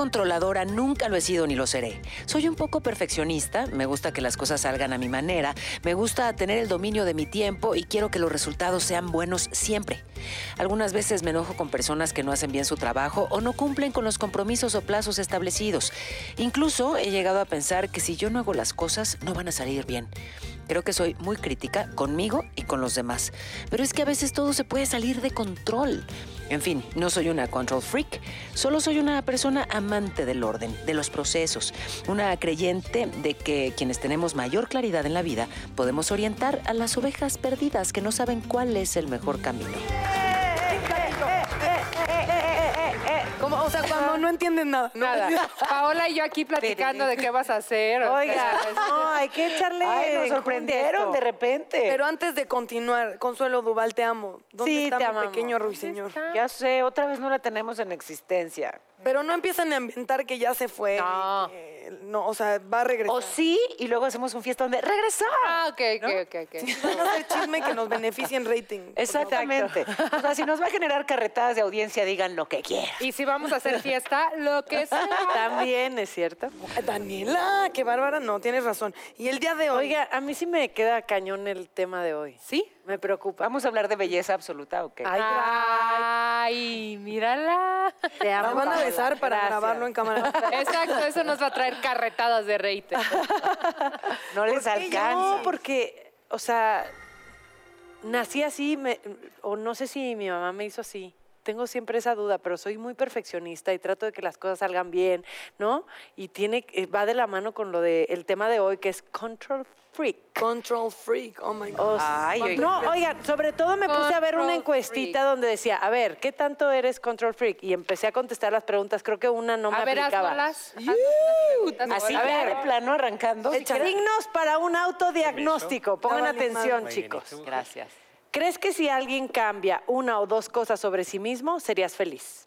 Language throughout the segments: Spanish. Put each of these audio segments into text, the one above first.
controladora, nunca lo he sido ni lo seré. Soy un poco perfeccionista, me gusta que las cosas salgan a mi manera, me gusta tener el dominio de mi tiempo y quiero que los resultados sean buenos siempre. Algunas veces me enojo con personas que no hacen bien su trabajo o no cumplen con los compromisos o plazos establecidos. Incluso he llegado a pensar que si yo no hago las cosas, no van a salir bien. Creo que soy muy crítica conmigo y con los demás. Pero es que a veces todo se puede salir de control. En fin, no soy una control freak, solo soy una persona amante del orden, de los procesos, una creyente de que quienes tenemos mayor claridad en la vida podemos orientar a las ovejas perdidas que no saben cuál es el mejor camino. Como, o sea, cuando no entienden nada. ¿no? Nada. Paola y yo aquí platicando de qué vas a hacer. o Oiga, sea, no, hay que echarle. Ay, nos sorprendieron de repente. Pero antes de continuar, Consuelo Duval, te amo. ¿Dónde Sí, está te mi amamos. pequeño ruiseñor? ya sé, otra vez no la tenemos en existencia. Pero no empiezan a inventar que ya se fue. No. No, o sea, va a regresar. O sí, y luego hacemos un fiesta donde regresó. Ah, ok, ok, ok, ok. Van a hacer chisme que nos beneficie en rating. Exactamente. O sea, si nos va a generar carretadas de audiencia, digan lo que quieran. Y si vamos a hacer fiesta, lo que sea. También es cierto. Daniela, qué bárbara, no, tienes razón. Y el día de hoy, Oiga, a mí sí me queda cañón el tema de hoy. ¿Sí? Me preocupa. ¿Vamos a hablar de belleza absoluta o qué? Ay, Ay, mírala. te amo. la van a Paola. besar para Gracias. grabarlo en cámara. Exacto, eso nos va a traer carretadas de reite. no les ¿por qué alcanza. No, porque, o sea, nací así, me- o no sé si mi mamá me hizo así. Tengo siempre esa duda, pero soy muy perfeccionista y trato de que las cosas salgan bien, ¿no? Y tiene, eh, va de la mano con lo del el tema de hoy, que es control freak. Control freak, oh my God. s- Ay, oiga. no, oigan, sobre todo me puse a ver una Control encuestita freak. donde decía, a ver, ¿qué tanto eres control freak? Y empecé a contestar las preguntas, creo que una no me a ver, aplicaba. hazlas. Así A ver. de plano arrancando. Signos para un autodiagnóstico. Pongan atención, chicos. Gracias. ¿Crees que si alguien cambia una o dos cosas sobre sí mismo, serías feliz?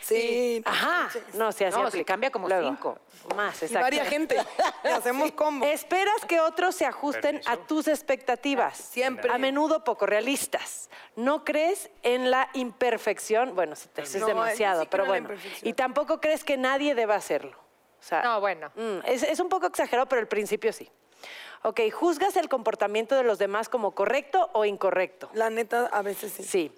Sí. Ajá. No, se hace No, se cambia como cinco. Más, Y exacto. varia gente. Y hacemos combo. Esperas que otros se ajusten a tus expectativas. Siempre. A menudo poco realistas. No crees en la imperfección. Bueno, eso es No, demasiado, sí pero bueno. Y tampoco crees que nadie deba hacerlo. O sea, No, bueno. Mm, es, es un poco exagerado, pero al principio sí. Ok, ¿juzgas el comportamiento de los demás como correcto o incorrecto? La neta, a veces sí. Sí.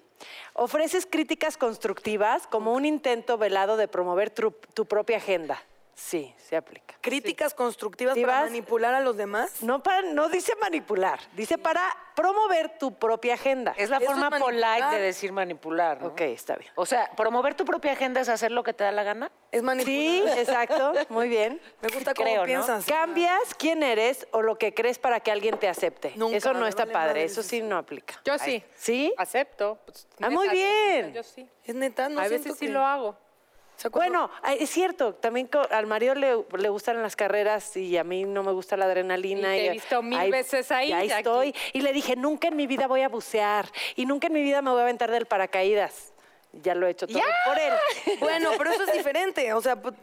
¿Ofreces críticas constructivas como un intento velado de promover tu, tu propia agenda? Sí, se aplica. Críticas constructivas ¿Sí para manipular a los demás. No, para, no dice manipular, dice para promover tu propia agenda. Es la Eso es forma polite de decir manipular, ¿no? Ok, está bien. O sea, promover tu propia agenda es hacer lo que te da la gana. Es manipular. Sí, exacto, muy bien. Me gusta cómo Creo, ¿no? piensas. Cambias quién eres o lo que crees para que alguien te acepte. Nunca, eso no está vale padre, eso sí no aplica. Yo sí. ¿Sí? Acepto. Pues, Ah, muy bien. Yo sí. Es neta, no a veces sí lo hago. Sea, Bueno, ay, es cierto, también al marido le, le gustan las carreras y a mí no me gusta la adrenalina. Y te he visto mil veces ahí, Y ahí estoy. Y le dije, nunca en mi vida voy a bucear y nunca en mi vida me voy a aventar del paracaídas. Ya lo he hecho todo por él. Bueno, pero eso es diferente. O sea, pues,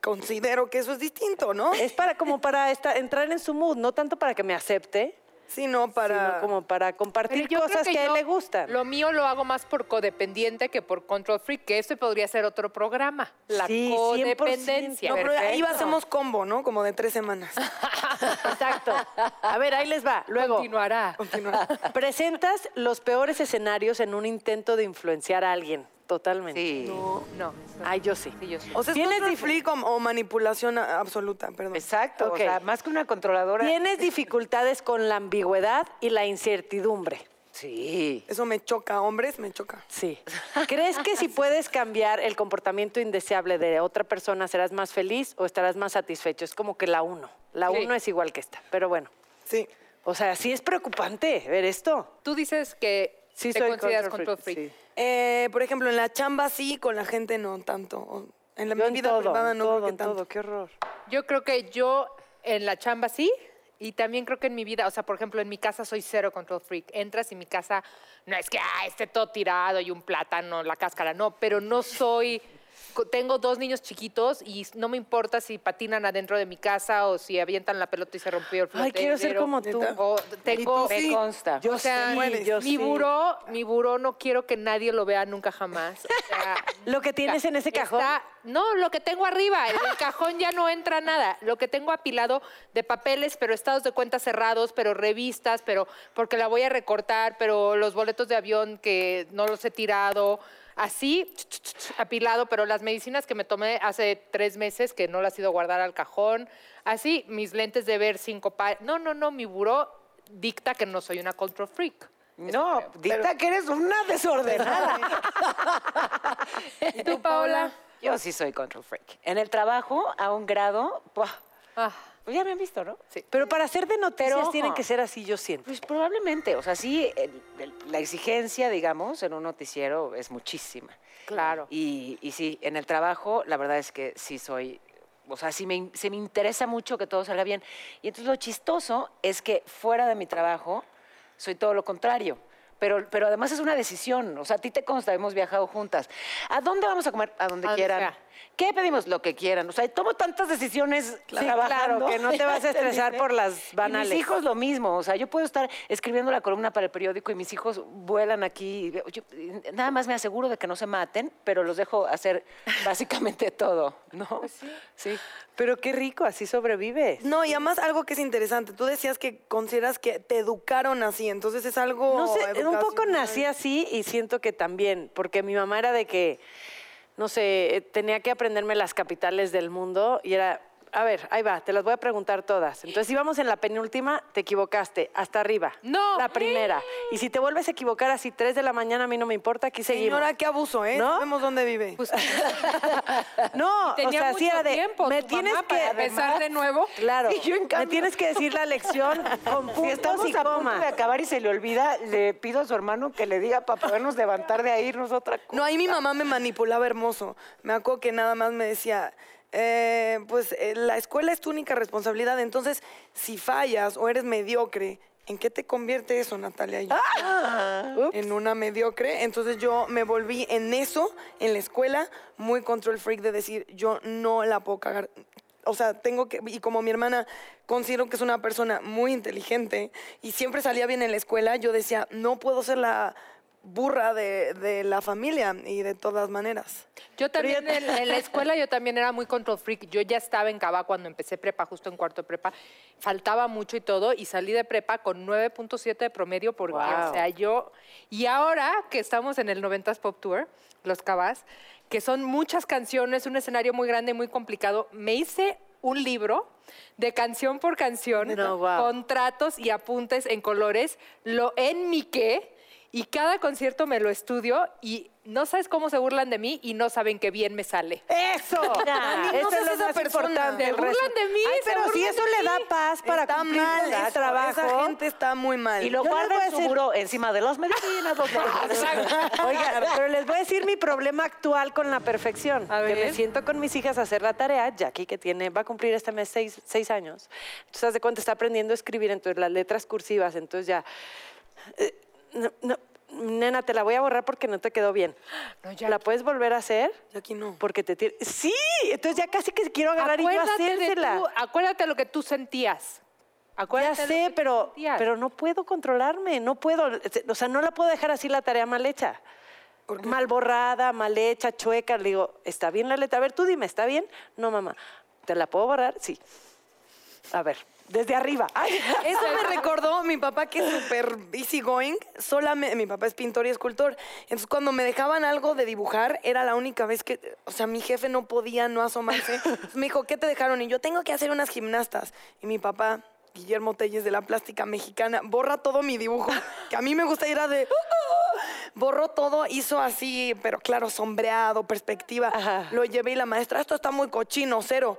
considero que eso es distinto, ¿no? Es para como para esta- entrar en su mood, no tanto para que me acepte, Sí, no, para. sino como para compartir cosas que, a él le gustan. Lo mío lo hago más por codependiente que por control freak, que este podría ser otro programa. La Sí, 100%. codependencia. No, pero ahí hacemos combo, ¿no? Como de tres semanas. Exacto. A ver, ahí les va. Luego, Continuará. Presentas los peores escenarios en un intento de influenciar a alguien. Totalmente. Sí. No. No. Ay, yo sí. Sí, yo sí. O sea, es ¿Tienes control dif- freak o, o manipulación absoluta, perdón. Exacto. O sea, más que una controladora. Tienes dificultades con la ambigüedad y la incertidumbre. Sí. Eso me choca, hombres, me choca. Sí. ¿Crees que si puedes cambiar el comportamiento indeseable de otra persona serás más feliz o estarás más satisfecho? Es como que la uno. La Sí. uno es igual que esta. Pero bueno. Sí. O sea, sí es preocupante ver esto. Tú dices que Sí, te soy consideras control freak. sí. Eh, por ejemplo, en la chamba sí, con la gente no tanto. En la Yo mi en vida todo, privada no todo, creo que en tanto. todo. Qué horror. Yo creo que yo en la chamba sí. Y también creo que en mi vida, o sea, por ejemplo, en mi casa soy cero control freak. Entras y mi casa no es que ah, esté todo tirado y un plátano, la cáscara, no, pero no soy tengo dos niños chiquitos y no me importa si patinan adentro de mi casa o si avientan la pelota y se rompió el Ay, quiero ser como tú. O tengo... ¿Y tú sí? Me consta. Yo o sea, sí, yo mi sí. buró, mi buró no quiero que nadie lo vea nunca jamás. O sea, Lo que tienes en ese cajón. Está- no, lo que tengo arriba. En el cajón ya no entra nada. Lo que tengo apilado de papeles, pero estados de cuenta cerrados, pero revistas, pero porque la voy a recortar, pero los boletos de avión que no los he tirado. Así, apilado, pero las medicinas que me tomé hace tres meses, que no las he ido a guardar al cajón. Así, mis lentes de ver cinco pares. No, no, no, mi buró dicta que no soy una control freak. No, dicta que eres una desordenada. ¿Y tú, Paola? Yo sí soy control freak. En el trabajo, a un grado, ¡buah! Ah, pues ya me han visto, ¿no? sí. Pero para hacer de noticias Pero, tienen que ser así, yo siento. Pues probablemente, o sea, sí, el- el- la exigencia, digamos, en un noticiero es muchísima. Claro. Y, y sí, en el trabajo, la verdad es que sí soy, o sea, sí me, se me interesa mucho que todo salga bien. Y entonces lo chistoso es que fuera de mi trabajo soy todo lo contrario. Pero, pero además es una decisión. O sea, a ti te consta, hemos viajado juntas. ¿A dónde vamos a comer? A donde A donde quieran. sea. ¿Qué pedimos? Lo que quieran. O sea, tomo tantas decisiones trabajando. claro, que no te vas a estresar por las Y banales. mis hijos lo mismo. O sea, yo puedo estar escribiendo la columna para el periódico y mis hijos vuelan aquí. Yo, nada más me aseguro de que no se maten, pero los dejo hacer básicamente todo, ¿no? Pues sí. Pero qué rico, así sobrevives. No, y además algo que es interesante, tú decías que consideras que te educaron así, entonces es algo... No sé, un poco nací así y siento que también, porque mi mamá era de que, no sé, eh, tenía que aprenderme las capitales del mundo y era, a ver, ahí va, te las voy a preguntar todas. Entonces íbamos en la penúltima, te equivocaste, hasta arriba. No. La primera. Y si te vuelves a equivocar así tres de la mañana, a mí no me importa, aquí seguimos. Señora, qué abuso, ¿eh? ¿No? Sabemos dónde vive. Pues, No, o tenía sea, mucho era de, tiempo me tu tienes mamá que para empezar de nuevo. Claro, Y yo, en me cambio- tienes que decir la lección con Si puntos estamos y a punto de acabar y se le olvida, le pido a su hermano que le diga para podernos levantar de ahí, irnos a otra cosa. No, ahí mi mamá me manipulaba hermoso. Me acuerdo que nada más me decía, eh, pues eh, la escuela es tu única responsabilidad, entonces si fallas o eres mediocre, ¿en qué te convierte eso, Natalia? Yo, en una mediocre. Entonces yo me volví en eso, en la escuela, muy control freak de decir, yo no la puedo cagar. O sea, tengo que, y como mi hermana considero que es una persona muy inteligente y siempre salía bien en la escuela, yo decía, no puedo ser la burra de, de la familia y de todas maneras. Yo también en, en la escuela yo también era muy control freak. Yo ya estaba en Cava cuando empecé prepa, justo en cuarto de prepa. Faltaba mucho y todo y salí de prepa con 9.7 de promedio porque, Wow. o sea, yo... Y ahora que estamos en el 90s Pop Tour, los Cavas, que son muchas canciones, un escenario muy grande y muy complicado, me hice un libro de canción por canción, No, wow. con tratos y apuntes en colores, lo enmiqué y cada concierto me lo estudio y no sabes cómo se burlan de mí y no saben qué bien me sale. ¡Eso! Dani, no Eso es lo esa más persona. importante. Se el burlan de mí, Ay, pero si eso le da paz para está cumplir mal, su eso, trabajo. esa gente está muy mal. Y lo guarda en su decir- buró encima de las medicinas. los Oiga, pero les voy a decir mi problema actual con la perfección. A Que me siento con mis hijas a hacer la tarea, Jackie, que tiene, va a cumplir este mes seis, seis años. Entonces, haz de cuenta, está aprendiendo a escribir, entonces las letras cursivas, entonces ya... eh, no, no, nena, te la voy a borrar porque no te quedó bien. No, ya. ¿La puedes volver a hacer? Aquí no. Porque te tiene... Sí, entonces ya casi que quiero agarrar y de hacérsela. acuérdate lo que tú sentías. Ya Acuérdate lo sé, pero, pero no puedo controlarme, no puedo, o sea, no la puedo dejar así la tarea mal hecha. Mal borrada, mal hecha, chueca. Le digo, ¿está bien la letra? A ver, tú dime, ¿está bien? No, mamá. ¿Te la puedo borrar? Sí. A ver, desde arriba. Ay, Eso me recordó mi papá que es súper easy going. Solamente, mi papá es pintor y escultor. Entonces, cuando me dejaban algo de dibujar, era la única vez que, o sea, mi jefe no podía no asomarse. Entonces, me dijo, ¿qué te dejaron? Y yo tengo que hacer unas gimnastas. Y mi papá, Guillermo Telles de la Plástica Mexicana, borra todo mi dibujo, que a mí me gusta ir a de... Borró todo, hizo así, pero claro, sombreado, perspectiva. Ajá. Lo llevé y la maestra, esto está muy cochino, cero.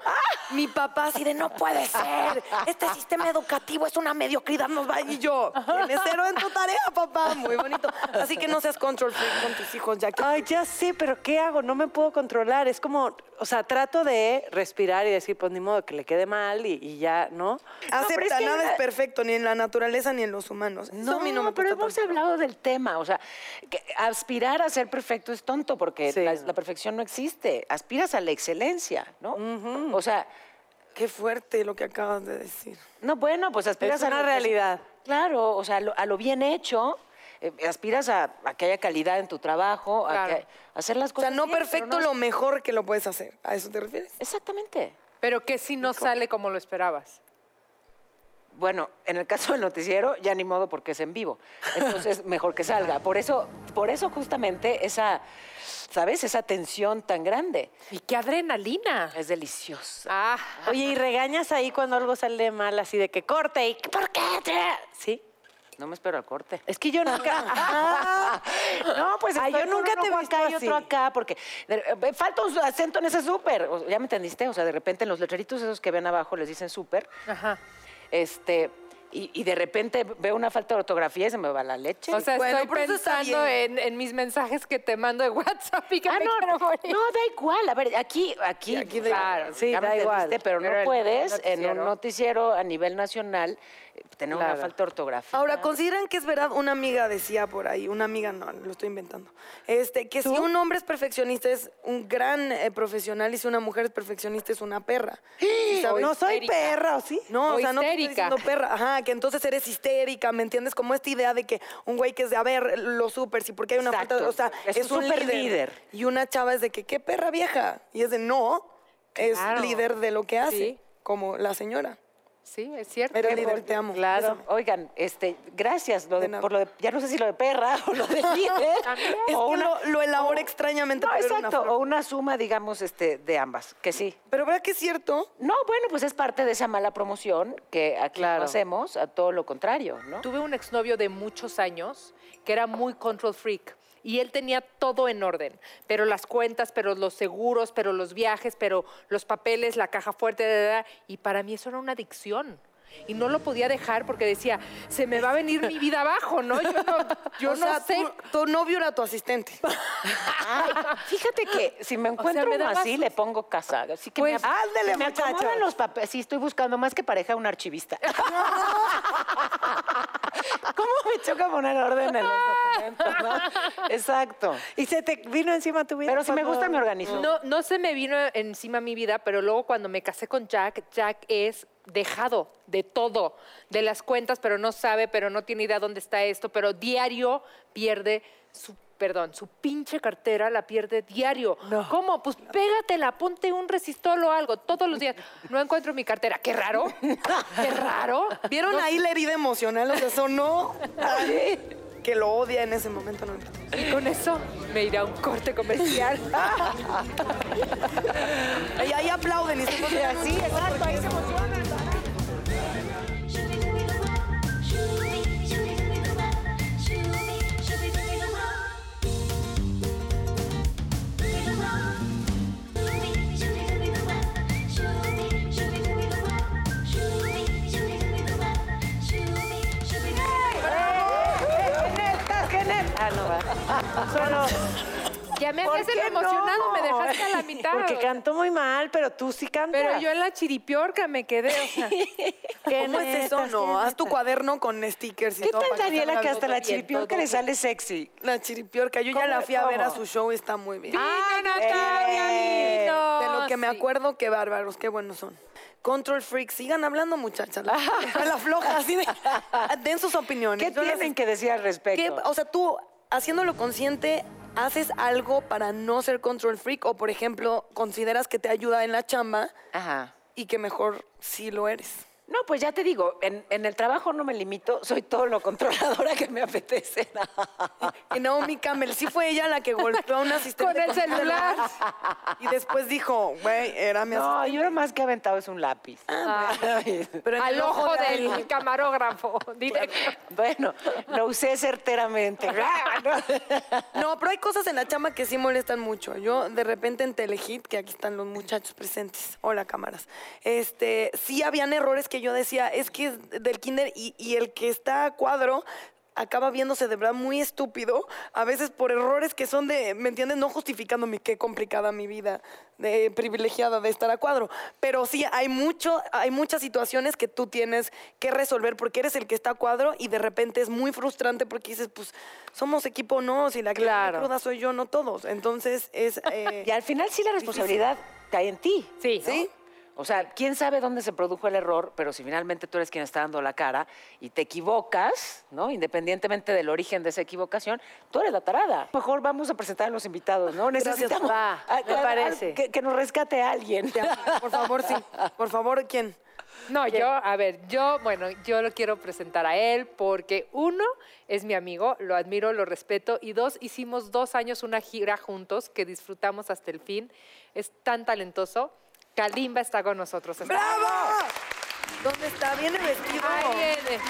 Mi papá así de, no puede ser. Este sistema educativo es una mediocridad, nos va. Y yo, tienes cero en tu tarea, papá. Muy bonito. Así que no seas control freak con tus hijos, ya que... Ay, ya sé, pero ¿qué hago? No me puedo controlar. Es como, o sea, trato de respirar y decir, pues ni modo que le quede mal y, y ya, ¿no? Acepta, que- nada es perfecto, ni en la naturaleza ni en los humanos. No, a mí no me pero hemos tanto. hablado del tema. O sea, que aspirar a ser perfecto es tonto porque Sí, la, no. la perfección no existe. Aspiras a la excelencia, ¿no? O sea, Qué fuerte lo que acabas de decir. no, bueno, pues aspiras Es a una lo que- realidad. Claro, o sea, a lo, a lo bien hecho. eh, aspiras a, a que haya calidad en tu trabajo, a, que- a hacer las O cosas sea, no bien, perfecto, no- lo mejor que lo puedes hacer. ¿A eso te refieres? Exactamente. Pero que si no sale como lo esperabas. Bueno, en el caso del noticiero, ya ni modo porque es en vivo. Entonces, mejor que salga. Por eso, por eso justamente esa, ¿sabes? Esa tensión tan grande. Y qué adrenalina. Es deliciosa. Ah, Oye, ¿y regañas ahí cuando algo sale mal, así de que corte y ¿por qué? te-?" ¿Sí? No me espero al corte. Es que yo nunca... Ajá. No, pues Ay, yo nunca un te visto acá y otro acá, porque eh, falta un acento en ese súper. ¿Ya me entendiste? O sea, de repente en los letreritos esos que ven abajo les dicen súper. ajá. Este, y, y de repente veo una falta de ortografía y se me va la leche. O sea, Bueno, estoy pensando en, en mis mensajes que te mando de WhatsApp y que Ah, me no, quiero no, morir. da igual. A ver, aquí, aquí, aquí da claro, igual. Sí, da igual. entendiste, pero, Pero no puedes en un noticiero. a nivel nacional eh, tener una falta de ortografía. Ahora, ¿consideran que es verdad? Una amiga decía por ahí, una amiga no, lo estoy inventando, este, que si un hombre es perfeccionista es un gran eh, profesional y si una mujer es perfeccionista es una perra. No soy perra, ¿o sí? No, O o sea, no estoy diciendo perra. Ajá, que entonces eres histérica, ¿me entiendes? Como esta idea de que un güey que es de, a ver, lo súper, si porque hay una Exacto. falta, o sea, Es es, un líder. líder. Y una chava es de que, ¿qué perra vieja? Y es de, no, Claro. es líder de lo que hace, Sí. como la señora. Sí, es cierto. Eres líder, te amo. Claro. Oigan, este, gracias lo de, por lo de, ya no sé si lo de perra o lo de líder. Es o que una- lo, lo elabora extrañamente, no, pero una exacto, o una suma, digamos, este, de ambas, que sí. Pero ¿verdad que es cierto? No, bueno, pues es parte de esa mala promoción que aquí no Claro. hacemos, a todo lo contrario, ¿no? Tuve un exnovio de muchos años que era muy control freak. Y él tenía todo en orden, pero las cuentas, pero los seguros, pero los viajes, pero los papeles, la caja fuerte, y para mí eso era una adicción. Y no lo podía dejar porque decía, se me va a venir mi vida abajo, ¿no? Yo no, yo o no sea, sé. Tu, tu novio era tu asistente. Ay, fíjate que si me encuentro me uno daba así, le pongo casa. Así que Pues, me, me acomodan los papeles. Sí, estoy buscando más que pareja un archivista. ¿Cómo me choca poner orden en los documentos? no? Exacto. Y se te vino encima tu vida. Pero si me gusta, me organizo. No, no se me vino encima mi vida, pero luego cuando me casé con Jack, Jack es dejado de todo, de las cuentas, pero no sabe, pero no tiene idea dónde está esto, pero diario pierde su, perdón, su pinche cartera la pierde diario. ¿Cómo? Pues pégatela, ponte un resistol o algo, todos los días. No encuentro mi cartera. Qué raro, qué raro. ¿Vieron ahí la herida emocional? O sea, sonó que lo odia en ese momento. No. Y con eso me iré a un corte comercial. Ahí, ahí aplauden y se ponen así, exacto, ahí se emocionan. Ah, no va. Solo... Ya me ¿Por habías qué emocionado, me dejaste a la mitad. Porque cantó muy mal, pero tú sí cantas. Pero yo en la chiripiorca me quedé, o sea. ¿Qué ¿Cómo es eso? No, qué haz tu cuaderno con stickers y ¿Qué todo. tal, para que Daniela, que hasta la chiripiorca le sale sexy? La chiripiorca, yo ya la fui a ver a su show y está muy bien. ¡Ah, Natalia! De lo que me acuerdo, qué bárbaros, qué buenos son. Control freaks, sigan hablando, muchachas. La, la floja, así de. Den sus opiniones. ¿Qué tienen que decir al respecto? ¿Qué- o sea, tú, haciéndolo consciente, ¿haces algo para no ser control freak? O, por ejemplo, consideras que te ayuda en la chamba Ajá. y que mejor sí lo eres. No, pues ya te digo, en, en el trabajo no me limito, soy todo lo controladora que me apetece. Y Naomi Campbell, sí fue ella la que golpeó a un asistente. Con el celular. Y después dijo, güey, era mi No, asistente. yo lo más que he aventado es un lápiz. Ay, Pero en Al ojo de del camarógrafo, directo. Bueno, lo usé certeramente. No, pero hay cosas en la chamba que sí molestan mucho. Yo, de repente, en Telehit, que aquí están los muchachos presentes, hola cámaras, este, sí habían errores que yo decía, es que es del kinder y, y el que está a cuadro acaba viéndose de verdad muy estúpido, a veces por errores que son de, ¿me entiendes? No justificándome qué complicada mi vida, de privilegiada de estar a cuadro. Pero sí, hay, mucho, hay muchas situaciones que tú tienes que resolver porque eres el que está a cuadro y de repente es muy frustrante porque dices, pues, somos equipo, no, si la Claro. cruda soy yo, no todos. Entonces, es... eh, Y al final sí la responsabilidad cae en ti. Sí. ¿Sí? O sea, quién sabe dónde se produjo el error, pero si finalmente tú eres quien está dando la cara y te equivocas, ¿no? Independientemente del origen de esa equivocación, tú eres la tarada. Mejor vamos a presentar a los invitados, ¿no? Necesitamos Va, a- me a- a- parece. que, que nos rescate a alguien. Por favor, sí. Por favor, ¿quién? No, yo, a ver, yo, bueno, yo lo quiero presentar a él porque uno, es mi amigo, lo admiro, lo respeto, y dos, hicimos dos años una gira juntos que disfrutamos hasta el fin. Es tan talentoso. Kalimba está con nosotros. esta ¡Bravo! ¿Dónde está? Viene vestido. Ahí viene.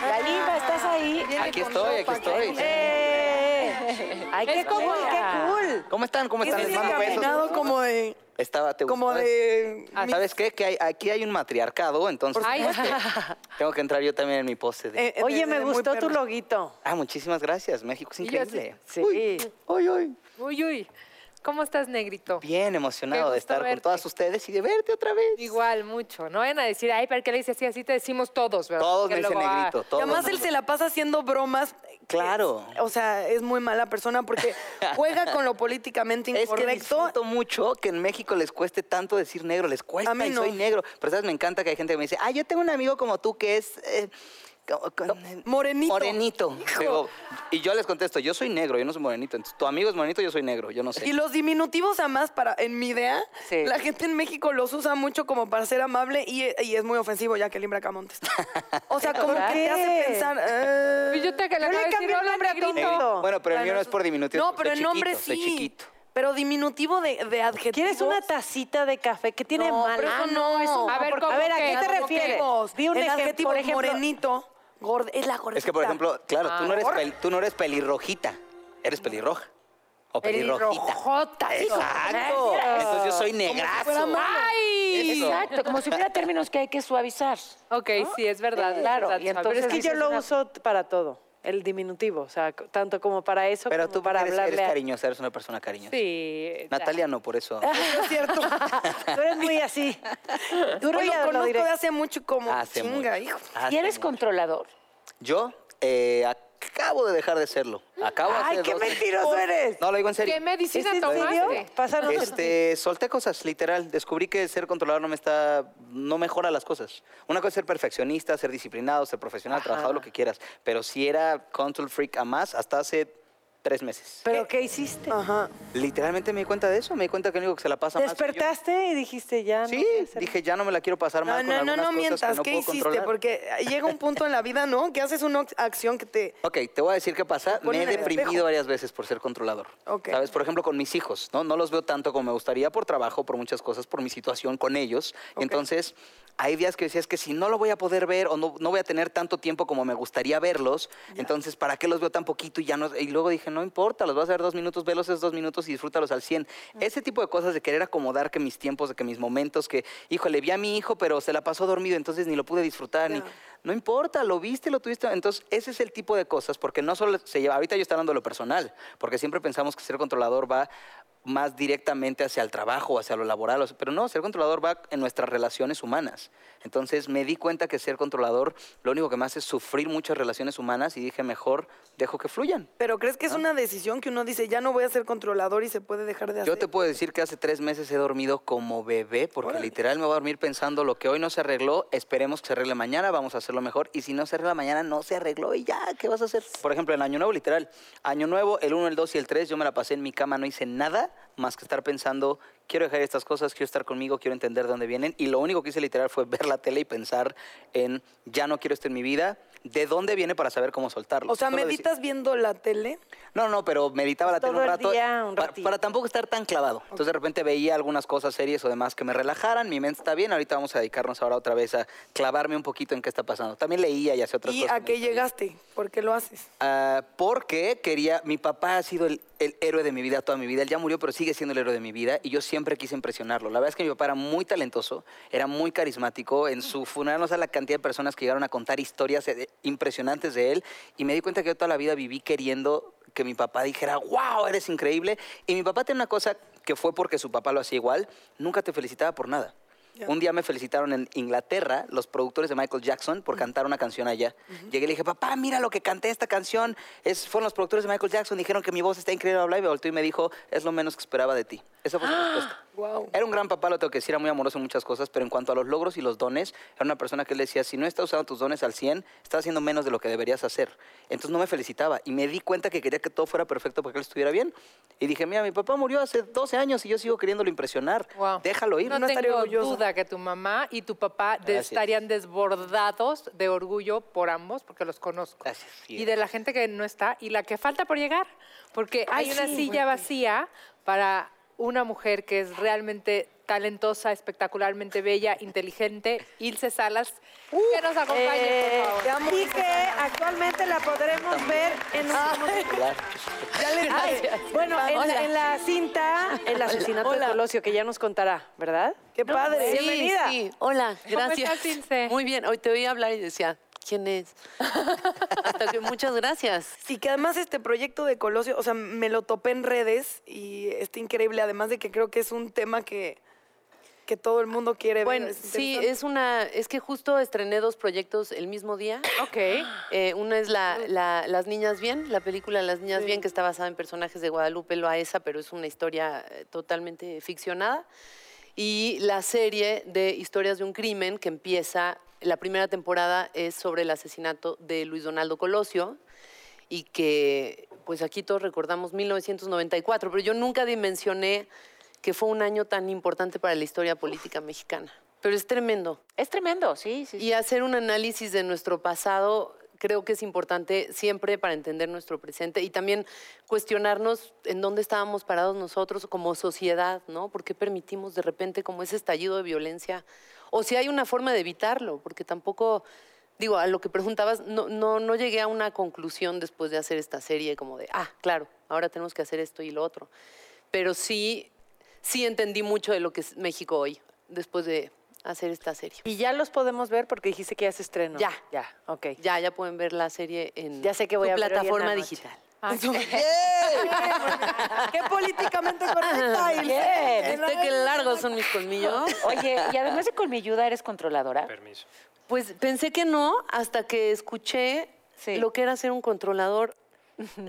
Kalimba, ¿estás ahí? Viene Aquí con estoy, aquí estoy. ¡Eh! ¡Ay, qué cool, qué cool! ¿Cómo están? ¿Cómo están? Les mando besos. como de... Estaba, ¿te Como gustó? de... Ah, ¿Sabes qué? Que hay- aquí hay un matriarcado, entonces Ay. tengo que, tengo que entrar yo también en mi pose. De... eh, de- Oye, de- me gustó tu loguito. Ah, muchísimas gracias. México es increíble. Sí. Uy, uy, uy. Uy, uy. ¿Cómo estás, negrito? Bien emocionado de estar verte. con todas ustedes y de verte otra vez. Igual, mucho. No vayan a decir, ay, ¿para qué le dices así? Así te decimos todos, ¿verdad? Todos Que me dicen luego, ah, negrito. Y Todos además él se la pasa haciendo bromas. Claro. O sea, es muy mala persona porque juega con lo políticamente Es que incorrecto. disfruto mucho que en México les cueste tanto decir negro, les cuesta A mí y soy negro. Pero sabes, me encanta que hay gente que me dice, ah, yo tengo un amigo como tú que es... eh, Morenito. Morenito. Digo, y yo les contesto, yo soy negro, yo no soy morenito. Entonces, tu amigo es morenito, yo soy negro, yo no sé. Y los diminutivos, además, para, en mi idea, Sí. la gente en México los usa mucho como para ser amable y, y es muy ofensivo ya que Limbra Camontes. O sea, como que te hace qué? pensar. eh, Y yo te que le decir, el nombre a. Bueno, pero el mío no es por diminutivo. No, pero el nombre chiquito, sí. chiquito. Pero diminutivo de, de adjetivos. ¿Quieres una tacita de café? ¿Qué tiene No, mal? pero eso Ah, no. eso no, A ver, porque- ¿cómo a ver, ¿a qué? te ¿Cómo refieres? Di un el ejemplo, adjetivo por ejemplo. morenito, es la gordita. Es que, por ejemplo, claro, tú, no eres pel- tú no eres pelirrojita, eres pelirroja. O pelirrojita. Pelirrojota. Exacto. Entonces yo soy negrazo. ¡Ay! Eso. Exacto, como si hubiera términos que hay que suavizar. Ok, sí, es verdad. Claro, y entonces Pero es que yo lo una- uso para todo, el diminutivo, o sea, tanto como para eso Pero como tú para eres, eres hablarle a... cariñosa, eres una persona cariñosa. Sí. Natalia no, por eso. Eso es cierto. Tú eres muy así. Y lo conozco de hace mucho como Hace chinga, mucho. hijo. Hace ¿Y eres mucho. controlador? Yo eh, acabo de dejar de serlo. Acabo ¡Ay, hace qué dos- mentiroso eres! No, lo digo en serio. ¿Qué medicina ¿Es en tomaste? Pásanos Este, solté cosas, literal. Descubrí que ser controlador no me está, no mejora las cosas. Una cosa es ser perfeccionista, ser disciplinado, ser profesional, trabajador, lo que quieras. Pero si era control freak a más hasta hace tres meses. ¿Pero qué hiciste? Ajá. Literalmente me di cuenta de eso. Me di cuenta que el único que se la pasa mal soy yo. ¿Despertaste y dijiste ya no Sí, voy a hacer- dije ya no me la quiero pasar No, mal con no, no, algunas no cosas mientas. no ¿Qué puedo hiciste? controlar. Porque llega un punto en la vida, ¿no? Que haces una acción que te... Ok, te voy a decir qué pasa. Me he en el deprimido espejo. varias veces por ser controlador. Ok. ¿Sabes? Por ejemplo, con mis hijos, ¿no? No los veo tanto como me gustaría por trabajo, por muchas cosas, por mi situación con ellos. Ok. Entonces, hay días que decías que si no lo voy a poder ver o no, no voy a tener tanto tiempo como me gustaría verlos, entonces, ¿para qué los veo tan poquito? Y, ya no, y luego dije, no importa, los vas a ver dos minutos, velos esos dos minutos y disfrútalos al 100. Ese tipo de cosas de querer acomodar que mis tiempos, de que mis momentos, que, híjole, vi a mi hijo, pero se la pasó dormido, entonces ni lo pude disfrutar, ni... No importa, lo viste, lo tuviste. Entonces, ese es el tipo de cosas, porque no solo se lleva, ahorita yo estoy hablando de lo personal, porque siempre pensamos que ser controlador va más directamente hacia el trabajo hacia lo laboral, pero no, ser controlador va en nuestras relaciones humanas. Entonces me di cuenta que ser controlador lo único que me hace es sufrir muchas relaciones humanas y dije, mejor dejo que fluyan. Pero ¿crees que es una decisión que uno dice, ya no voy a ser controlador y se puede dejar de hacer? Yo te puedo decir que hace tres meses he dormido como bebé, porque literal me voy a dormir pensando lo que hoy no se arregló, esperemos que se arregle mañana, vamos a hacerlo mejor. Y si no se arregla mañana, no se arregló y ya, ¿qué vas a hacer? Por ejemplo, en Año Nuevo, literal. Año Nuevo, el 1, el 2 y el 3, yo me la pasé en mi cama, no hice nada más que estar pensando, quiero dejar estas cosas, quiero estar conmigo, quiero entender de dónde vienen. Y lo único que hice literal fue ver la tele y pensar en, ya no quiero esto en mi vida, de dónde viene para saber cómo soltarlo. O sea, Solo decir- ¿meditas viendo la tele? no, no, pero meditaba la tele un el rato. día, un pa- ratito. para, tampoco estar tan clavado. Entonces de repente veía algunas cosas, series o demás que me relajaran. Mi mente está bien. Ahorita vamos a dedicarnos ahora otra vez a clavarme un poquito en qué está pasando. También leía y hacía otras ¿Y cosas. a que qué llegaste? ¿Por qué lo haces? Ah, porque quería, mi papá ha sido el, el héroe de mi vida toda mi vida. Él ya murió, pero sigue siendo el héroe de mi vida y yo siempre quise impresionarlo. La verdad es que mi papá era muy talentoso, era muy carismático. En su funeral no sé la cantidad de personas que llegaron a contar historias eh, impresionantes de él y me di cuenta que yo toda la vida viví queriendo que mi papá dijera, wow, eres increíble. Y mi papá tiene una cosa que fue porque su papá lo hacía igual, nunca te felicitaba por nada. Un día me felicitaron en Inglaterra los productores de Michael Jackson por cantar una canción allá. Llegué y le dije, papá, mira lo que canté esta canción. Es, fueron los productores de Michael Jackson, dijeron que mi voz está increíble, bla, bla, y me volteó y me dijo, es lo menos que esperaba de ti. Esa fue su respuesta. Wow. Era un gran papá, lo tengo que decir, era muy amoroso en muchas cosas, pero en cuanto a los logros y los dones, era una persona que él decía, si no estás usando tus dones al 100, estás haciendo menos de lo que deberías hacer. Entonces no me felicitaba y me di cuenta que quería que todo fuera perfecto para que él estuviera bien. Y dije, mira, mi papá murió hace 12 años y yo sigo queriéndolo impresionar. Wow. Déjalo ir. No, No estaría tengo duda que tu mamá y tu papá de- estarían desbordados de orgullo por ambos, porque los conozco. Gracias. Y de la gente que no está y la que falta por llegar, porque hay Ay, una sí, silla vacía para una mujer que es realmente talentosa, espectacularmente bella, inteligente, Ilse Salas, que nos acompañe, Eh, por favor. y que actualmente la podremos ver en un Claro. Ya le Ay, bueno, en, la- en la cinta, el asesinato de Colosio, que ya nos contará, ¿verdad? Qué padre. Sí, Bienvenida. sí. Hola, ¿Cómo gracias. estás, Ilse? Muy bien. Hoy te oí hablar y decía, ¿quién es? Hasta que muchas gracias. Y que además este proyecto de Colosio, o sea, me lo topé en redes y está increíble, además de que creo que es un tema que, que todo el mundo quiere Bueno, ver. sí, es una, es que justo estrené dos proyectos el mismo día. Ok. Eh, una es la, la- Las Niñas Bien, la película Las Niñas Bien, que está basada en personajes de Guadalupe Loaesa, pero es una historia eh, totalmente ficcionada. Y la serie de Historias de un Crimen, que empieza, la primera temporada es sobre el asesinato de Luis Donaldo Colosio, y que, pues aquí todos recordamos 1994, pero yo nunca dimensioné que fue un año tan importante para la historia política mexicana. Pero es tremendo. Es tremendo, sí, sí. sí. Y hacer un análisis de nuestro pasado creo que es importante siempre para entender nuestro presente y también cuestionarnos en dónde estábamos parados nosotros como sociedad, ¿no? ¿Por qué permitimos de repente como ese estallido de violencia? O si hay una forma de evitarlo, porque tampoco, digo, a lo que preguntabas, no, no, no llegué a una conclusión después de hacer esta serie como de, ah, claro, ahora tenemos que hacer esto y lo otro. Pero sí, sí entendí mucho de lo que es México hoy, después de hacer esta serie. Y ya los podemos ver porque dijiste que ya se estrenó. Ya. Ya, ok. Ya, ya pueden ver la serie en Ya sé que voy su a plataforma digital. Ah, ¡Qué políticamente correcta! Bien. ¿Viste qué largos son mis colmillos? Oye, y además de colmilluda, ¿eres controladora? Permiso. Pues pensé que no hasta que escuché Sí. lo que era ser un controlador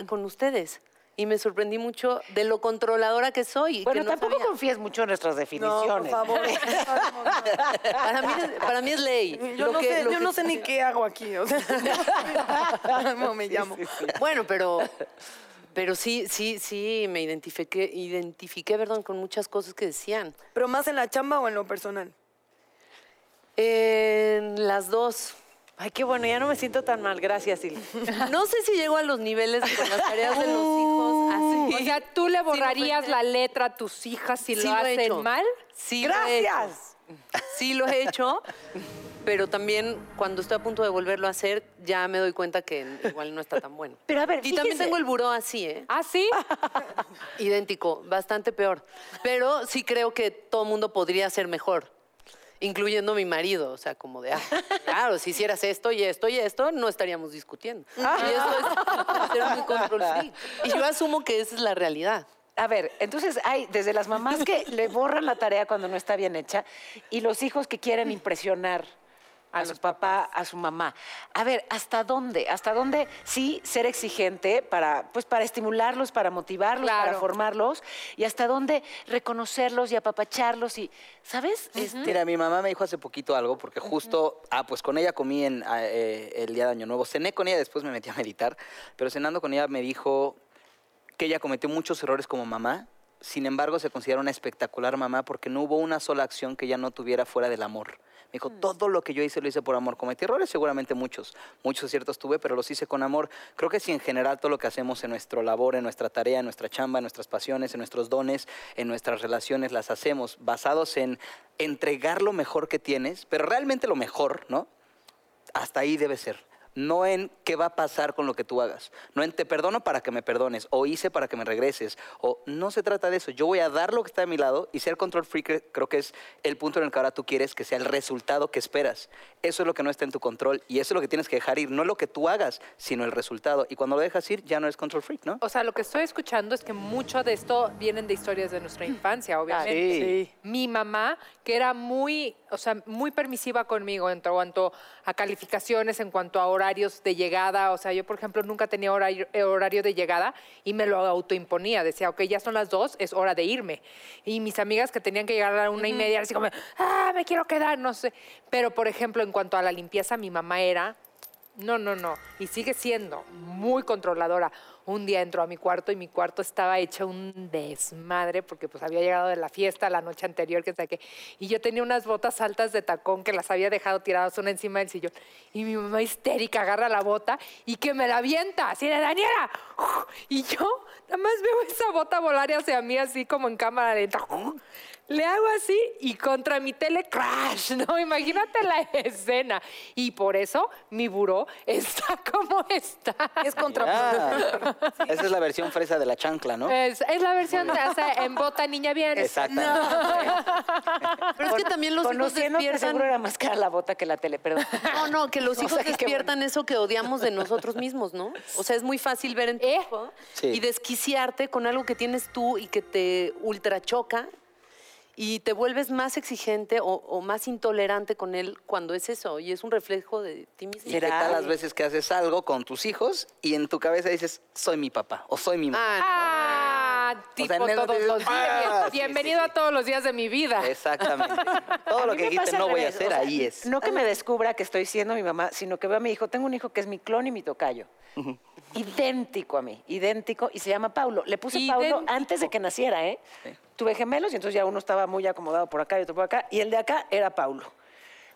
con ustedes. Y me sorprendí mucho de lo controladora que soy. Bueno, que no tampoco sabía. confíes mucho en nuestras No, definiciones. por favor. Para mí, es- para mí es ley. Yo, Lo no, que- sé, lo yo que- no sé ni qué hago aquí. O sea, ¿cómo me llamo? Bueno, pero, pero sí, sí, sí, me identifiqué, identifiqué, perdón, con muchas cosas que decían. ¿Pero más en la chamba o en lo personal? En las dos. Ay, qué bueno, ya no me siento tan mal. Gracias, Silvia. No sé si llego a los niveles con las tareas de los hijos así. O sea, ¿tú le borrarías la letra a tus hijas si Sí lo hacen hecho. mal? Sí lo he hecho. ¡Gracias! Sí lo he hecho, pero también cuando estoy a punto de volverlo a hacer, ya me doy cuenta que igual no está tan bueno. Pero a ver, Y también fíjese. tengo el buró así, ¿eh? ¿Ah, sí? Idéntico, bastante peor. Pero sí creo que todo mundo podría ser mejor, incluyendo mi marido. O sea, como de, ah, claro, si hicieras esto y esto y esto, no estaríamos discutiendo. Y eso es control freak. Y yo asumo que esa es la realidad. A ver, entonces hay desde las mamás que le borran la tarea cuando no está bien hecha y los hijos que quieren impresionar a, su papá, a su mamá. A ver, ¿hasta dónde? ¿Hasta dónde sí ser exigente para, pues, para estimularlos, para motivarlos, para formarlos? Y hasta dónde reconocerlos y apapacharlos y, ¿sabes? Este, Mira, mi mamá me dijo hace poquito algo, porque justo, ah, pues con ella comí en, ah, eh, el día de Año Nuevo. Cené con ella, después me metí a meditar, pero cenando con ella me dijo que ella cometió muchos errores como mamá, sin embargo se considera una espectacular mamá porque no hubo una sola acción que ella no tuviera fuera del amor. Me dijo, todo lo que yo hice lo hice por amor. Cometí errores, seguramente muchos, muchos ciertos tuve, pero los hice con amor. Creo que si en general todo lo que hacemos en nuestro labor, en nuestra tarea, en nuestra chamba, en nuestras pasiones, en nuestros dones, en nuestras relaciones, las hacemos basados en entregar lo mejor que tienes, pero realmente lo mejor, ¿no? Hasta ahí debe ser. No en qué va a pasar con lo que tú hagas, no en te perdono para que me perdones o hice para que me regreses o no se trata de eso. Yo voy a dar lo que está de mi lado y ser control freak creo que es el punto en el que ahora tú quieres que sea el resultado que esperas. Eso es lo que no está en tu control y eso es lo que tienes que dejar ir, no lo que tú hagas, sino el resultado. Y cuando lo dejas ir ya no es control freak, ¿no? O sea, lo que estoy escuchando es que mucho de esto vienen de historias de nuestra infancia, obviamente. Sí. Mi mamá, que era muy, o sea, muy permisiva conmigo en cuanto a calificaciones, en cuanto a horarios de llegada. O sea, yo, por ejemplo, nunca tenía horario, eh, horario de llegada y me lo autoimponía. Decía, ok, ya son las dos, es hora de irme. Y mis amigas que tenían que llegar a la una y media, así como, ah, me quiero quedar, no sé. Pero, por ejemplo, en cuanto a la limpieza, mi mamá era no, no, no. Y sigue siendo muy controladora. Un día entró a mi cuarto y mi cuarto estaba hecho un desmadre porque pues había llegado de la fiesta la noche anterior, que saqué. Y yo tenía unas botas altas de tacón que las había dejado tiradas una encima del sillón. Y mi mamá histérica agarra la bota y que me la avienta, así de Daniela. Y yo nada más veo esa bota volar hacia mí así como en cámara lenta. Le hago así y contra mi tele crash, ¿no? Imagínate la escena. Y por eso mi buró está como está. Es contraproducente. Ya. Esa es la versión fresa de la chancla, ¿no? Es, es la versión de o sea, en bota niña bien. Exacto. Pero es que también los hijos despiertan... seguro era más cara la bota que la tele, perdón. No, no, que los O hijos sea, despiertan eso que odiamos de nosotros mismos, ¿no? O sea, es muy fácil ver en tu ¿Eh? hijo Sí. y desquiciarte con algo que tienes tú y que te ultrachoca y te vuelves más exigente o, o más intolerante con él cuando es eso y es un reflejo de ti mismo. ¿Y las veces que haces algo con tus hijos y en tu cabeza dices, soy mi papá o soy mi mamá? Ah, Ah, tipo todos dices, los días. "Ah, sí, Bienvenido sí, sí". a todos los días de mi vida. Exactamente. Todo lo que dijiste no voy a hacer, o sea, ahí es. No que me descubra que estoy siendo mi mamá, sino que veo a mi hijo. Tengo un hijo que es mi clon y mi tocayo. Idéntico a mí, idéntico, y se llama Paulo. Le puse Paulo antes de que naciera, ¿eh? Tuve gemelos y entonces ya uno estaba muy acomodado por acá y otro por acá, y el de acá era Paulo.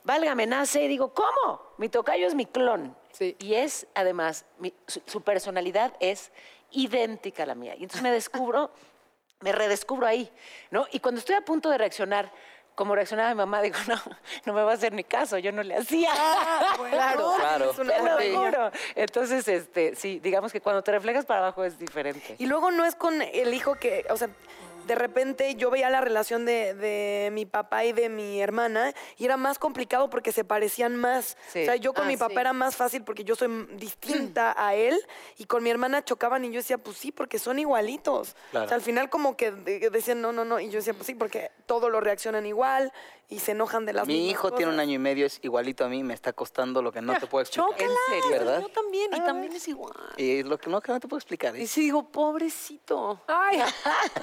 Válgame, nace y digo, ¿cómo? Mi tocayo es mi clon. Sí. Y es, además, mi- su, su personalidad es idéntica a la mía. Y entonces me descubro, me redescubro ahí, ¿no? Y cuando estoy a punto de reaccionar, como reaccionaba mi mamá, digo, no, no me va a hacer ni caso, yo no le hacía. Claro, Claro. es una Te lo juro. Entonces, este, sí, digamos que cuando te reflejas para abajo es diferente. Y luego no es con el hijo que, o sea, de repente yo veía la relación de, de mi papá y de mi hermana y era más complicado porque se parecían más. Sí. O sea, yo con Ah, mi papá sí. era más fácil porque yo soy distinta a él y con mi hermana chocaban y yo decía, pues sí, porque son igualitos. Claro. O sea, al final como que de- decían, no, no, no. Y yo decía, pues sí, porque todo lo reaccionan igual y se enojan de las Mi hijo tiene un año y medio, es igualito a mí, me está costando lo que no te puedo explicar. Chócala, ¿En serio? ¿Verdad? Yo también, y también es igual. Y es lo que no, que no te puedo explicar. Y es- sí digo, pobrecito. Ay,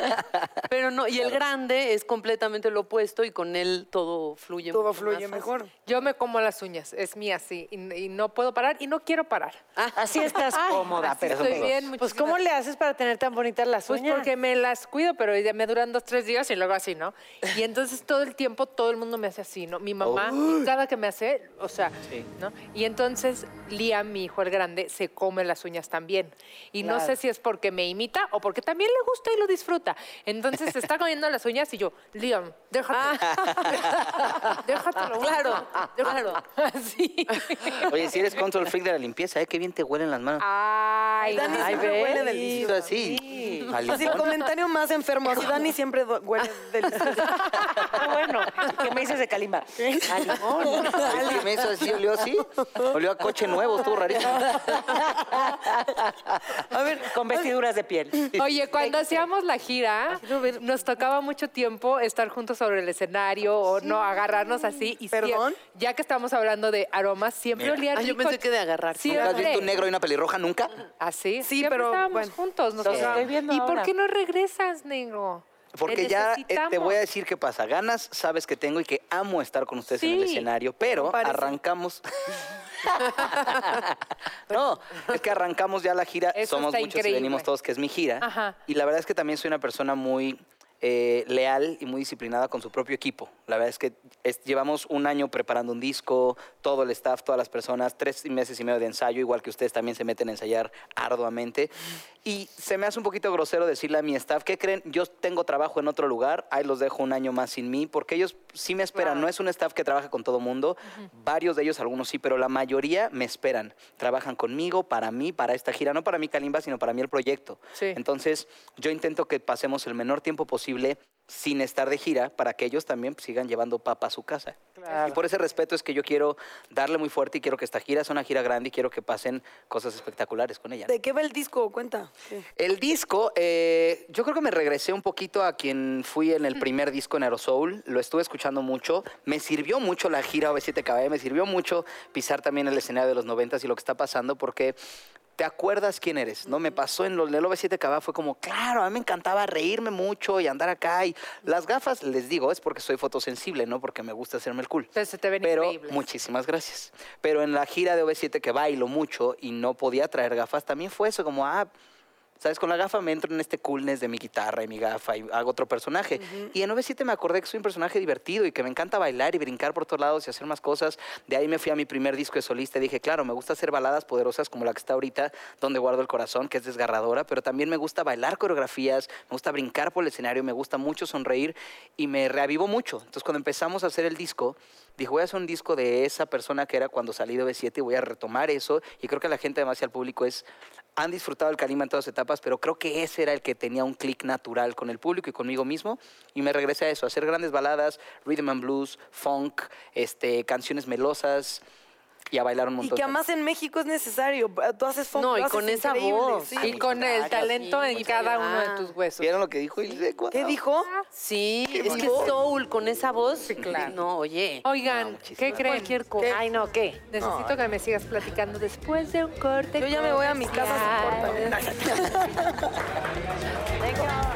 Pero no, y el grande es completamente lo opuesto y con él todo fluye Todo fluye fácil. mejor. yo me como las uñas, es mía así, y, y no puedo parar y no quiero parar. Así estás cómoda, Así pero estoy todos. bien, Pues, ¿cómo le haces para tener tan bonitas las Pues uñas? porque me las cuido, pero ya me duran dos, tres días y luego así, ¿no? Y entonces todo el tiempo todo el mundo me hace así, ¿no? Mi mamá, cada que me hace, o sea, Sí. ¿no? Y entonces Liam, mi hijo el grande, se come las uñas también. Y no sé si es porque me imita o porque también le gusta y lo disfruta. Entonces se está comiendo las uñas y yo, Liam, déjate. Déjatelo. Claro, déjalo. Así. Oye, si eres control freak de la limpieza, ¿eh? Qué bien te huelen las manos. Ay, Dani ay, siempre ve. huele delicioso. así. a Así el comentario más enfermo. Así Dani siempre huele delicioso. Ah, bueno, ¿qué me dices de Kalimba? A limón. Es que me hizo así, olió así. Olió a coche nuevo, estuvo rarísimo. A ver, Con vestiduras de piel. Oye, cuando hacíamos la gira, nos tocaba mucho tiempo estar juntos sobre el escenario o no agarrarnos así. Y sie- ¿Perdón? ya que estamos hablando de aromas, siempre Mira. olía Ah, rico. yo pensé que de agarrar. Sí, ¿Nunca has visto un negro y una pelirroja? ¿Nunca? Así, Sí, siempre pero, estábamos bueno. juntos. nos Los tocaba. estoy viendo ¿Y por ahora. qué no regresas, negro? Porque ya eh, te voy a decir qué pasa. Ganas sabes que tengo y que amo estar con ustedes en el escenario, pero arrancamos. no, es que arrancamos ya la gira. Eso Somos muchos y venimos todos, que es mi gira. Ajá. Y la verdad es que también soy una persona muy eh, leal y muy disciplinada con su propio equipo. La verdad es que es- llevamos un año preparando un disco, todo el staff, todas las personas, tres meses y medio de ensayo, igual que ustedes también se meten a ensayar arduamente. Y se me hace un poquito grosero decirle a mi staff, ¿qué creen? Yo tengo trabajo en otro lugar, ahí los dejo un año más sin mí, porque ellos sí me esperan. No es un staff que trabaja con todo mundo, varios de ellos, algunos sí, pero la mayoría me esperan. Trabajan conmigo, para mí, para esta gira, no para mí Kalimba, sino para mí el proyecto. Sí. Entonces, yo intento que pasemos el menor tiempo posible sin estar de gira para que ellos también pues, sigan llevando papa a su casa. Y por ese respeto es que yo quiero darle muy fuerte y quiero que esta gira sea una gira grande y quiero que pasen cosas espectaculares con ella. ¿De qué va el disco? Cuenta. Sí. El disco, eh, yo creo que me regresé un poquito a quien fui en el primer disco en Aerosoul. Lo estuve escuchando mucho. Me sirvió mucho la gira OV7KB, me sirvió mucho pisar también el escenario de los noventas y lo que está pasando porque te acuerdas quién eres, ¿no? Me pasó en lo- en el OV7KB, fue como, claro, a mí me encantaba reírme mucho y andar acá. Y las gafas, les digo, es porque soy fotosensible, ¿no? Porque me gusta hacerme el cool. Entonces se te ven Pero increíbles. muchísimas gracias. Pero en la gira de OV7 que bailo mucho y no podía traer gafas, también fue eso, como, ah, ¿sabes? Con la gafa me entro en este coolness de mi guitarra y mi gafa y hago otro personaje. Y en OV7 me acordé que soy un personaje divertido y que me encanta bailar y brincar por todos lados y hacer más cosas. De ahí me fui a mi primer disco de solista y dije, claro, me gusta hacer baladas poderosas como la que está ahorita, Donde guardo el corazón, que es desgarradora, pero también me gusta bailar coreografías, me gusta brincar por el escenario, me gusta mucho sonreír y me reavivó mucho. Entonces cuando empezamos a hacer el disco, dije, voy a hacer un disco de esa persona que era cuando salí de B7 y voy a retomar eso. Y creo que la gente, además, y al público es, han disfrutado el Calima en todas etapas, pero creo que ese era el que tenía un clic natural con el público y conmigo mismo. Y me regresé a eso, hacer grandes baladas, rhythm and blues, funk, este, canciones melosas y a bailar un Y montón. que además en México es necesario. Tú haces funk, No, y con esa voz. sí. Y con el talento en cada uno de tus huesos. ¿Vieron lo que dijo? Y dije, "Guau". ¿Qué dijo? Sí, es que soul con esa voz. claro. No, oye. Oigan, ¿qué creen? Cualquier cosa. Ay, no, ¿qué? Necesito que me sigas platicando después de un corte. Yo ya me voy a mi casa sin corta.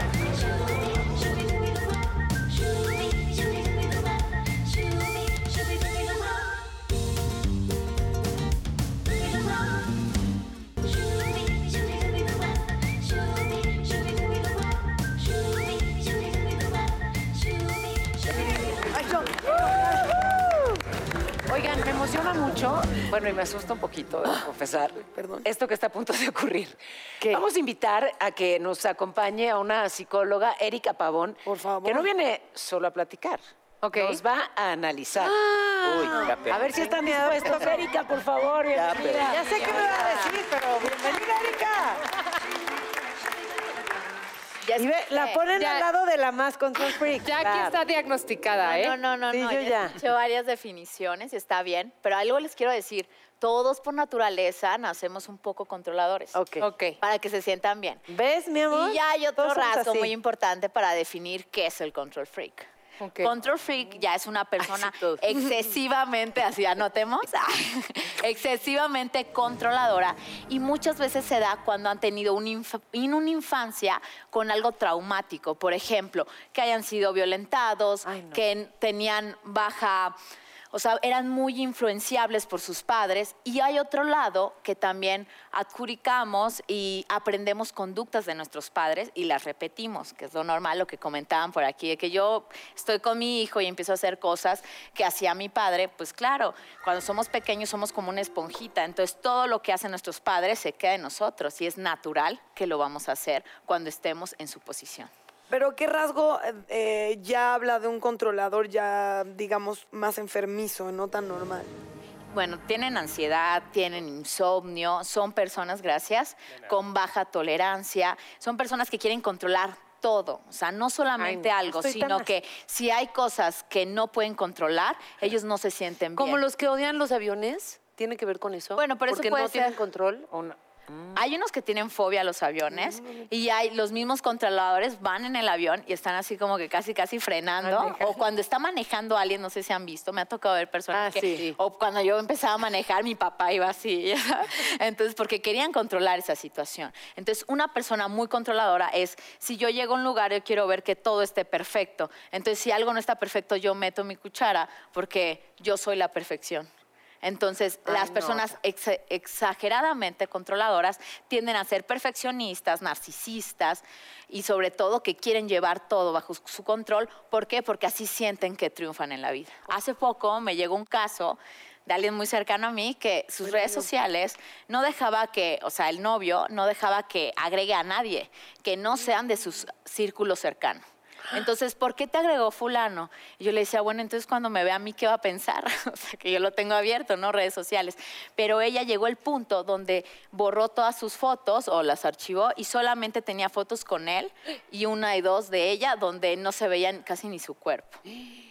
bueno, y me asusta un poquito, debo confesar, Perdón. esto que está a punto de ocurrir. ¿Qué? Vamos a invitar a que nos acompañe a una psicóloga, Erika Pavón, Por favor. que no viene solo a platicar, nos va a analizar. Uy, ya A ver si están dispuestos, Erika, por favor. Bienvenida. Ya sé qué me va a decir, pero bienvenida, Erika. Ya Y ve, la ponen Ya- al lado de la más control freak. Ya aquí claro. está diagnosticada, ¿eh? No, no, no, Sí, no. yo ya ya. escuché varias definiciones y está bien, pero algo les quiero decir. Todos por naturaleza nacemos un poco controladores. Ok. Ok. Para que se sientan bien. ¿Ves, mi amor? Y ya hay otro rasgo muy importante para definir qué es el control freak. Control freak ya es una persona excesivamente, así anotemos, excesivamente controladora y muchas veces se da cuando han tenido un inf- en una infancia con algo traumático, por ejemplo, que hayan sido violentados, Ay, no. que en- tenían baja, o sea, eran muy influenciables por sus padres y hay otro lado que también adjudicamos y aprendemos conductas de nuestros padres y las repetimos, que es lo normal, lo que comentaban por aquí, de que yo estoy con mi hijo y empiezo a hacer cosas que hacía mi padre, pues claro, cuando somos pequeños somos como una esponjita, entonces todo lo que hacen nuestros padres se queda en nosotros y es natural que lo vamos a hacer cuando estemos en su posición. Pero ¿qué rasgo eh, ya habla de un controlador ya, digamos, más enfermizo, no tan normal? Bueno, tienen ansiedad, tienen insomnio, son personas, gracias, con baja tolerancia, son personas que quieren controlar todo, o sea, no solamente Ay, algo, tan sino que si hay cosas que no pueden controlar, ellos no se sienten bien. Como los que odian los aviones, ¿tiene que ver con eso? Bueno, pero eso Porque puede no tienen ser. control. O no- Hay unos que tienen fobia a los aviones y hay los mismos controladores van en el avión y están así como que casi casi frenando o cuando está manejando alguien, no sé si han visto, me ha tocado ver personas Ah, que sí. o cuando yo empezaba a manejar mi papá iba así, entonces porque querían controlar esa situación. Entonces una persona muy controladora es si yo llego a un lugar yo quiero ver que todo esté perfecto. Entonces si algo no está perfecto yo meto mi cuchara porque yo soy la perfección. Entonces, las personas ex- exageradamente controladoras tienden a ser perfeccionistas, narcisistas y sobre todo que quieren llevar todo bajo su control. ¿Por qué? Porque así sienten que triunfan en la vida. Hace poco me llegó un caso de alguien muy cercano a mí que sus redes sociales no dejaba que, o sea, el novio no dejaba que agregue a nadie, que no sean de sus círculos cercanos. Entonces, ¿por qué te agregó fulano? Yo le decía, bueno, entonces cuando me vea a mí, ¿qué va a pensar? o sea, que yo lo tengo abierto, ¿no? Redes sociales. Pero ella llegó al punto donde borró todas sus fotos o las archivó y solamente tenía fotos con él y una y dos de ella donde no se veían casi ni su cuerpo.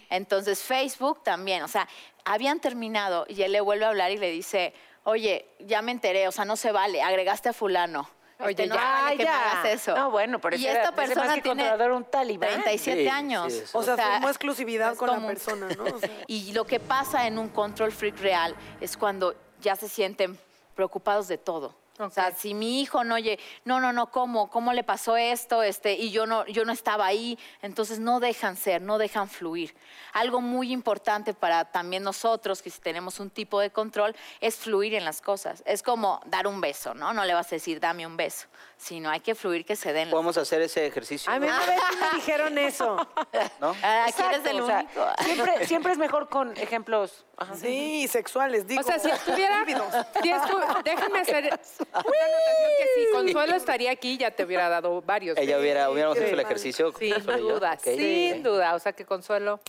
Entonces, Facebook también, o sea, habían terminado y él le vuelve a hablar y le dice, oye, ya me enteré, o sea, no se vale, agregaste a fulano. Oye, Este, no ya, vale que me ya. hagas eso. No, bueno, pero y esta más persona que tiene un talibán. 37 Sí, años. sí, O sea, firmó exclusividad con la persona, ¿no? O sea, Y lo que pasa en un control freak real es cuando ya se sienten preocupados de todo. O sea, si mi hijo no oye, no, no, no, ¿cómo? ¿Cómo le pasó esto? Este, y yo no, yo no estaba ahí. Entonces no dejan ser, no dejan fluir. Algo muy importante para también nosotros, que si tenemos un tipo de control, es fluir en las cosas. Es como dar un beso, ¿no? No le vas a decir, dame un beso, sino hay que fluir que se den las Podemos hacer ese ejercicio, A mí una vez me dijeron eso. ¿no? Ah, Aquí eres Exacto, el o sea, único. siempre, siempre es mejor con ejemplos. Ajá. sí, sexuales, digo. O sea, si estuviera. si estu- déjenme hacer una anotación que si Consuelo estaría aquí, ya te hubiera dado varios. Ella hubiera, hubiéramos hecho el ejercicio. Sin duda, Ok, sin duda. O sea, que Consuelo.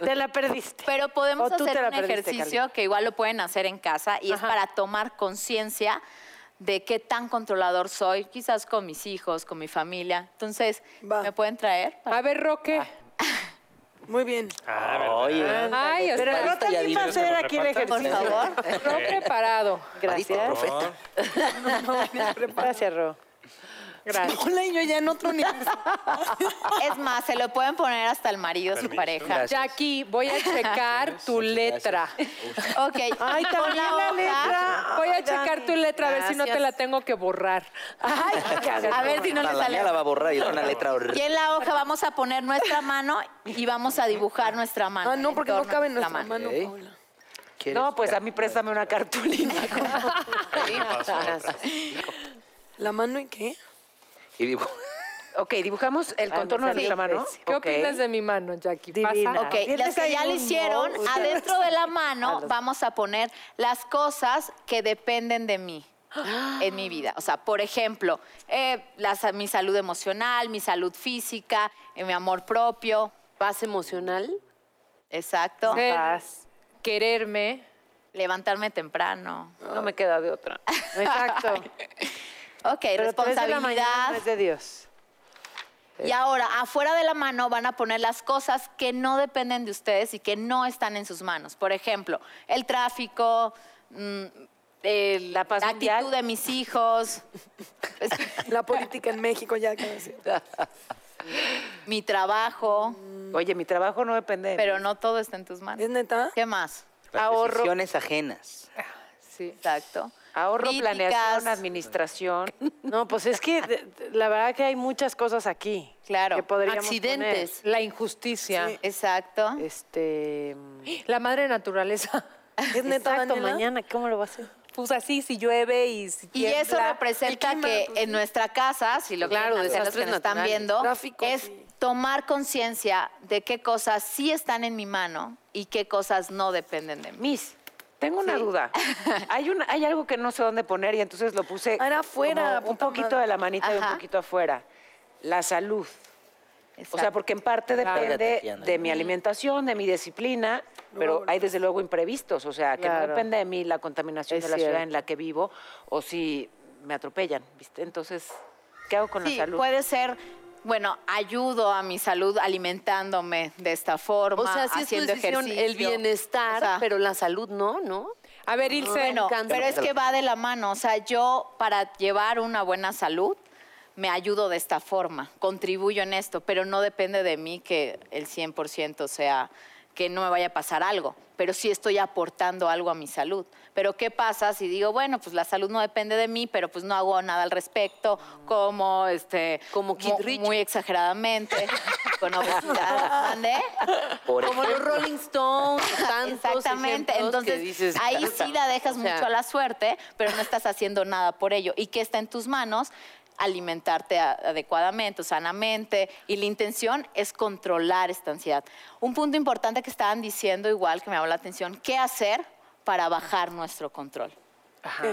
Te la perdiste. Pero podemos hacer un perdiste, ejercicio Cali. que igual lo pueden hacer en casa y es para tomar conciencia de qué tan controlador soy, quizás con mis hijos, con mi familia. Entonces, Va. ¿me pueden traer? A ver, Roque. Muy bien. Oye, Ay, Pero espera, Ro también va a hacer aquí el por ejercicio. favor. Ro preparado. Gracias. Gracias, Ro. Gracias. Hola, y yo ya en otro nivel. Es más, se lo pueden poner hasta el marido, su pareja. Gracias. Jackie, voy a checar tu letra. Ok. Ay, también la letra. Voy a Ay. Tu letra a ver si no te la tengo que borrar. Ay, A ver si no le sale. mía la va a borrar y es una letra Y horrible. en la hoja vamos a poner nuestra mano y vamos a dibujar nuestra mano. Ah, no, porque no cabe en nuestra mano. Paula. ¿Quieres? No, pues a mí préstame una cartulina. ¿La mano y qué? Y digo, ok, dibujamos el contorno de nuestra mano. ¿Qué Ok. opinas de mi mano, Jackie? Divina. Pasa. Ok, Tienes las que ahí ya lo un hicieron, adentro de la mano vamos a poner las cosas que dependen de mí en mi vida. O sea, por ejemplo, eh, mi salud emocional, mi salud física, eh, mi amor propio. Paz emocional. Exacto. Ser- Paz. Quererme. Levantarme temprano. No me queda de otra. Exacto. Ok, Pero tres de la mañana responsabilidad. no es de Dios. Y ahora, afuera de la mano van a poner las cosas que no dependen de ustedes y que no están en sus manos. Por ejemplo, el tráfico, mm, La paz actitud mundial. de mis hijos, La política en México, ya que decir. mi trabajo, Oye, mi trabajo no depende de mí. pero no todo está en tus manos. ¿Es neta? ¿Qué más? las Ahorro. decisiones ajenas. Sí. Exacto. Ahorro, Críticas. planeación, administración. No, pues es que la verdad que hay muchas cosas aquí. Claro. Que podríamos Accidentes. La injusticia. Sí. Exacto. Este. La madre naturaleza. ¿Es neta, Exacto, mañana, ¿cómo lo va a hacer? Pues así, si llueve y si Y eso representa clima, que pues, en nuestra casa, si lo Claro, quieren hacer los que nos están viendo, Tráfico, es sí. tomar conciencia de qué cosas sí están en mi mano y qué cosas no dependen de mí. Miss, tengo una duda. Hay, una, hay algo que no sé dónde poner y entonces lo puse Ah, era afuera, como un poquito madre. de la manita y un poquito afuera. La salud. O sea, porque en parte depende de mi alimentación, de mi disciplina, pero hay desde luego imprevistos. O sea, que no depende de mí la contaminación Es de la ciudad en la que vivo o si me atropellan, ¿viste? Entonces, ¿qué hago con Sí, la salud? puede ser, bueno, ayudo a mi salud alimentándome de esta forma, O sea, es tu haciendo decisión ejercicio. el bienestar, O sea, pero la salud no, ¿no? A ver, Ilse. Encanta. pero es que va de la mano. O sea, yo para llevar una buena salud me ayudo de esta forma, contribuyo en esto, pero no depende de mí que el 100% sea que no me vaya a pasar algo, pero sí estoy aportando algo a mi salud. Pero ¿qué pasa si digo, bueno, pues la salud no depende de mí, pero pues no hago nada al respecto, como este Como Kid Richard. muy exageradamente, con obesidad. ¿Mandé? Por Como los. Rolling Stones, tantos Exactamente. que Entonces, dices, ahí sí la dejas o sea, mucho a la suerte, pero no estás haciendo nada por ello. ¿Y qué está en tus manos? Alimentarte adecuadamente, sanamente, y la intención es controlar esta ansiedad. Un punto importante que estaban diciendo igual, que me llamó la atención, ¿qué hacer para bajar nuestro control?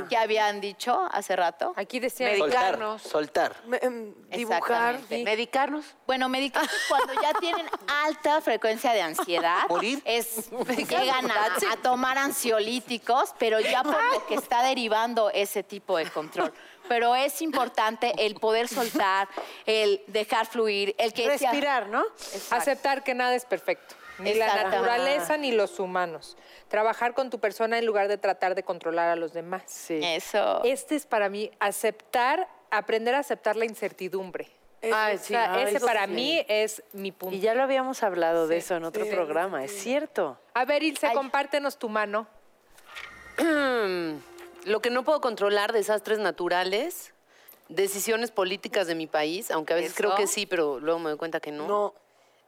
¿Qué habían dicho hace rato? Aquí decía Soltar, Medicarnos. soltar. Me- em, dibujar. Medicarnos. Bueno, medicar cuando ya tienen alta frecuencia de ansiedad, ¿Morir? es llegan a, a tomar ansiolíticos, pero ya por lo que está derivando ese tipo de control. Pero es importante el poder soltar, el dejar fluir, el que sea- Respirar, ¿no? Aceptar que nada es perfecto. Ni la Exacto. naturaleza ni los humanos. Trabajar con tu persona en lugar de tratar de controlar a los demás. Sí. Eso. Este es para mí aceptar, aprender a aceptar la incertidumbre. Ay, O sí. sea, Ay, ese para sí. mí es mi punto. Y ya lo habíamos hablado de eso en otro Sí, programa, es cierto. A ver, Ilse, Ay. compártenos tu mano. Lo que no puedo controlar, desastres naturales, decisiones políticas de mi país, aunque a veces Eso. creo que sí, pero luego me doy cuenta que no. No.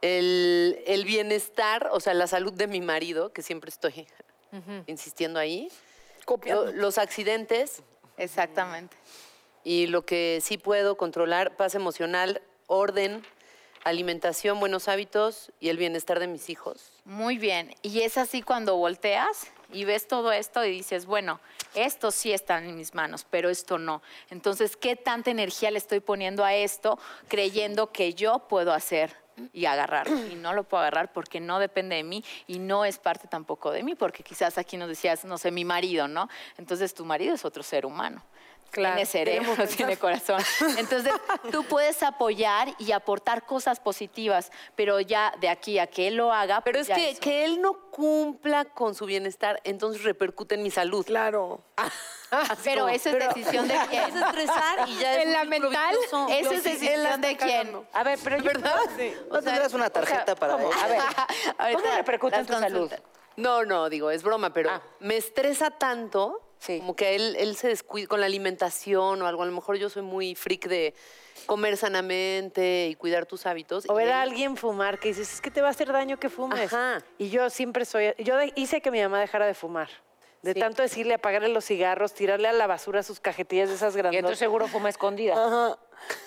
El, el bienestar, o sea, la salud de mi marido, que siempre estoy insistiendo ahí. Copiando. Lo- los accidentes Exactamente. y lo que sí puedo controlar, paz emocional, orden, alimentación, buenos hábitos y el bienestar de mis hijos. Muy bien. Y es así cuando volteas y ves todo esto y dices, bueno, esto sí está en mis manos, pero esto no. Entonces, ¿qué tanta energía le estoy poniendo a esto creyendo que yo puedo hacer y agarrar? Y no lo puedo agarrar porque no depende de mí y no es parte tampoco de mí, porque quizás aquí nos decías, no sé, mi marido, ¿no? Entonces, tu marido es otro ser humano. Claro, tiene cerebro, tiene corazón. Entonces, tú puedes apoyar y aportar cosas positivas, pero ya de aquí a que él lo haga. Pero pues es ya que, eso. que él no cumpla con su bienestar, entonces repercute en mi salud. Claro. Pero esa es decisión de quién. Es estresar y ya es En la mental. Esa es sí, decisión de quién. A ver, pero yo- ¿Verdad? ¿No tendrás una tarjeta para ¿cómo? A ver, Ahorita ¿cómo repercute en tu salud? No, no, digo, es broma, pero Ah. me estresa tanto Sí. como que él, él se descuida con la alimentación o algo. A lo mejor yo soy muy freak de comer sanamente y cuidar tus hábitos. O ver a alguien fumar que dices, es que te va a hacer daño que fumes. Ajá. Y yo siempre soy, yo hice que mi mamá dejara de fumar. De Sí. tanto decirle apagarle los cigarros, tirarle a la basura sus cajetillas de esas Y grandes. entonces seguro fuma escondida. Ajá.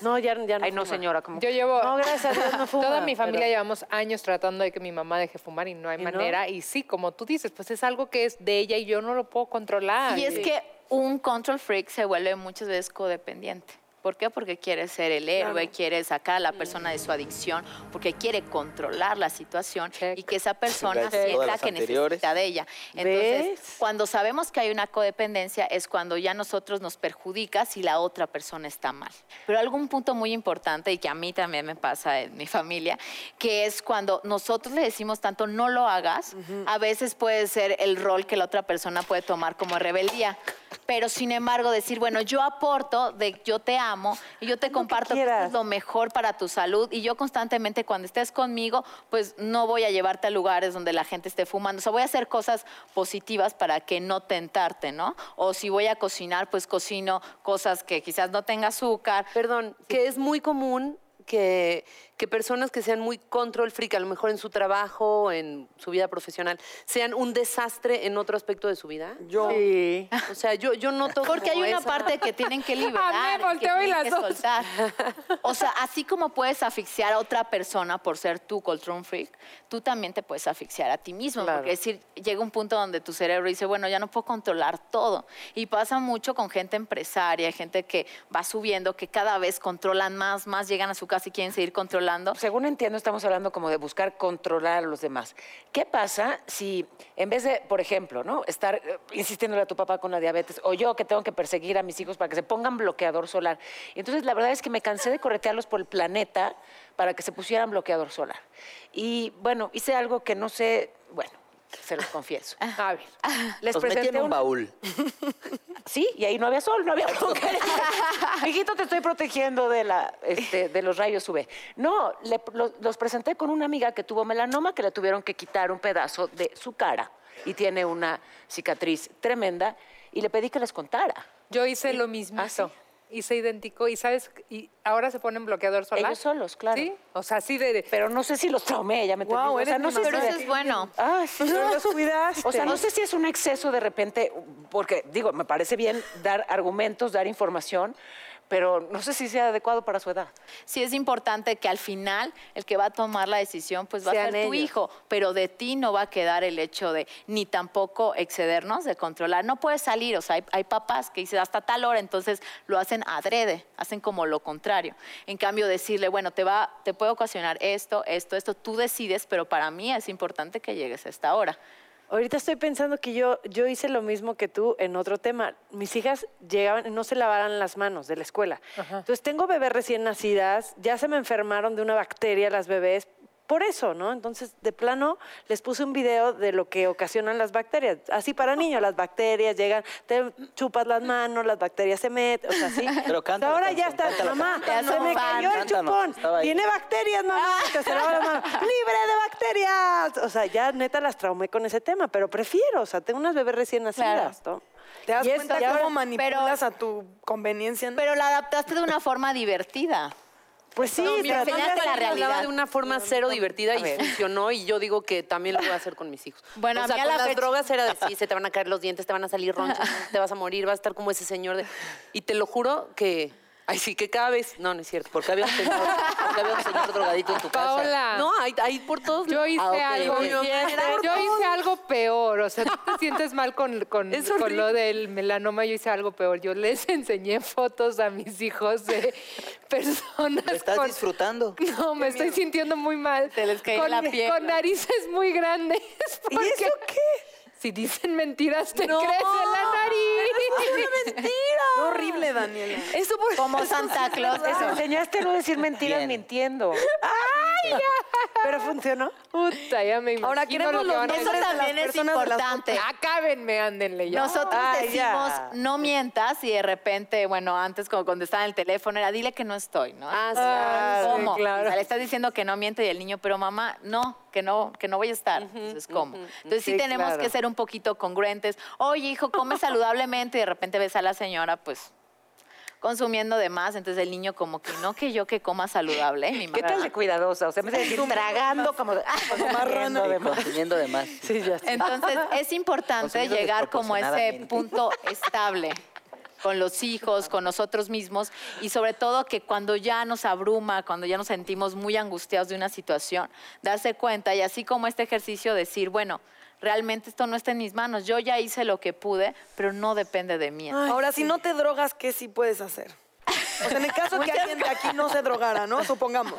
No, ya, ya no Ay, no, fuma. señora, como Yo llevo. No, gracias a Dios no fuma. Toda mi familia pero- llevamos años tratando de que mi mamá deje fumar y no hay ¿Y no? manera. Y sí, como tú dices, pues es algo que es de ella y yo no lo puedo controlar. Y es que un control freak se vuelve muchas veces codependiente. ¿Por qué? Porque quiere ser el héroe, quiere sacar a la persona de su adicción, porque quiere controlar la situación Check. y que esa persona Check. Sienta que anteriores. necesita de ella. Entonces, ¿Ves? cuando sabemos que hay una codependencia es cuando ya nosotros nos perjudica si la otra persona está mal. Pero algún punto muy importante y que a mí también me pasa en mi familia, que es cuando nosotros le decimos tanto no lo hagas, a veces puede ser el rol que la otra persona puede tomar como rebeldía. Pero sin embargo decir, bueno, yo aporto de yo te amo y yo te comparto que es lo mejor para tu salud y yo constantemente cuando estés conmigo, pues no voy a llevarte a lugares donde la gente esté fumando. O sea, voy a hacer cosas positivas para que no tentarte, ¿no? O si voy a cocinar, pues cocino cosas que quizás no tenga azúcar. Perdón, que es muy común que, que personas que sean muy control freak, a lo mejor en su trabajo, en su vida profesional, sean un desastre en otro aspecto de su vida. Yo. Sí. O sea, yo, yo noto Porque como hay una esa- parte que tienen que liberar, Amé, que volteo y tienen las que dos. soltar. O sea, así como puedes asfixiar a otra persona por ser tu control freak, tú también te puedes asfixiar a ti mismo. Claro. Porque es decir, llega un punto donde tu cerebro dice, bueno, ya no puedo controlar todo. Y pasa mucho con gente empresaria, gente que va subiendo, que cada vez controlan más, más, llegan a su casa y quieren seguir controlando. Según entiendo, estamos hablando como de buscar controlar a los demás. ¿Qué pasa si, en vez de, por ejemplo, ¿no? estar eh, insistiéndole a tu papá con la diabetes, o yo que tengo que perseguir a mis hijos para que se pongan bloqueador solar? Entonces la verdad es que me cansé de corretearlos por el planeta para que se pusieran bloqueador solar. Y bueno, hice algo que no sé, bueno, se los confieso. A ver. Les Los metí presenté en un un- baúl. Sí, y ahí no había sol, no había. Mijito, te estoy protegiendo de, la, este, de los rayos UV. No, le- lo- los presenté con una amiga que tuvo melanoma, que le tuvieron que quitar un pedazo de su cara y tiene una cicatriz tremenda, y le pedí que les contara. Yo hice lo mismo. Ah, sí. Y se identificó y sabes y ahora se ponen bloqueador solar. Ellos solos, claro. Sí, o sea, sí de, de- Pero no sé si los traumé, ya me entendí. O sea, no sé Pero eso es bueno. Sí. Pero los cuidaste. O sea, no sé si es un exceso de repente, porque digo, me parece bien dar argumentos, dar información, pero no sé si sea adecuado para su edad. Sí es importante que al final el que va a tomar la decisión pues va Sean a ser tu ellos. hijo, pero de ti no va a quedar el hecho de ni tampoco excedernos de controlar. No puedes salir, o sea, hay, hay papás que dicen hasta tal hora, entonces lo hacen adrede, hacen como lo contrario. En cambio decirle, bueno, te va te puede ocasionar esto, esto, esto, tú decides, pero para mí es importante que llegues a esta hora. Ahorita estoy pensando que yo, yo hice lo mismo que tú en otro tema. Mis hijas llegaban, no se lavaran las manos de la escuela. Entonces tengo bebés recién nacidas, ya se me enfermaron de una bacteria las bebés. Por eso, ¿no? Entonces, de plano, les puse un video de lo que ocasionan las bacterias. Así para niños, las bacterias llegan, te chupas las manos, las bacterias se meten, o sea, sí. Pero canta Ahora ya está, canta la mamá, se me cayó el chupón. Tiene bacterias, mamá. Te se lava la mano. ¡Libre de bacterias! O sea, ya neta las traumé con ese tema, pero prefiero, o sea, tengo unas bebés recién nacidas, ¿no? ¿Te das Y cuenta ahora- cómo manipulas pero- a tu conveniencia? Pero la adaptaste de una forma divertida. Pues sí, No, mira, tratando de la realidad. De una forma cero divertida y funcionó y yo digo que también lo voy a hacer con mis hijos. Bueno, o a sea, mí a con la las fecha- drogas era de sí, se te van a caer los dientes, te van a salir ronchas, te vas a morir, vas a estar como ese señor de... Y te lo juro que... Ay, sí, que cada vez... No, no es cierto. ¿Por qué había un señor, por qué había un señor drogadito en tu casa? Paola. No, hay, hay por todos Yo hice Ah, algo, yo hice algo peor, o sea, tú te sientes mal con, con, con lo del melanoma, yo hice algo peor. Yo les enseñé fotos a mis hijos de personas ¿Lo estás con- disfrutando? No, me estoy sintiendo muy mal. Se les cae con, la piel. Con narices muy grandes. ¿Y porque eso qué? Si dicen mentiras, te No, crece la nariz. Qué horrible, Daniela. Eso por... Como Santa Claus. Les enseñaste a no decir mentiras Bien. mintiendo. Pero funcionó. Puta, ya me imagino Ahora queremos lo que los van a Eso las también es personas de las importante. Acábenme, ándenle ya. Nosotros Ay, decimos, ya. no mientas y de repente, bueno, antes como cuando estaba en el teléfono era, dile que no estoy, ¿no? Ah, sí. Ah, ¿Cómo? sí, claro. O sea, le estás diciendo que no miente y el niño, pero mamá, no, que no, que no voy a estar. Entonces, ¿cómo? Entonces sí, Sí, tenemos claro. que ser un poquito congruentes. Oye, hijo, come saludablemente y de repente ves a la señora, pues consumiendo de más, entonces el niño como que no que yo que coma saludable, mi ¿Qué mamá. tal de cuidadosa? O sea, me hace decir tragando como... como marrano. de consumiendo de más. Sí, ya sé. Entonces, es importante llegar como a ese punto estable con los hijos, con nosotros mismos y sobre todo que cuando ya nos abruma, cuando ya nos sentimos muy angustiados de una situación, darse cuenta y así como este ejercicio decir, bueno, realmente esto no está en mis manos, yo ya hice lo que pude, pero no depende de mí. Ahora, si no te drogas, ¿qué sí puedes hacer? O sea, en el caso que alguien de aquí no se drogara, ¿no? Supongamos.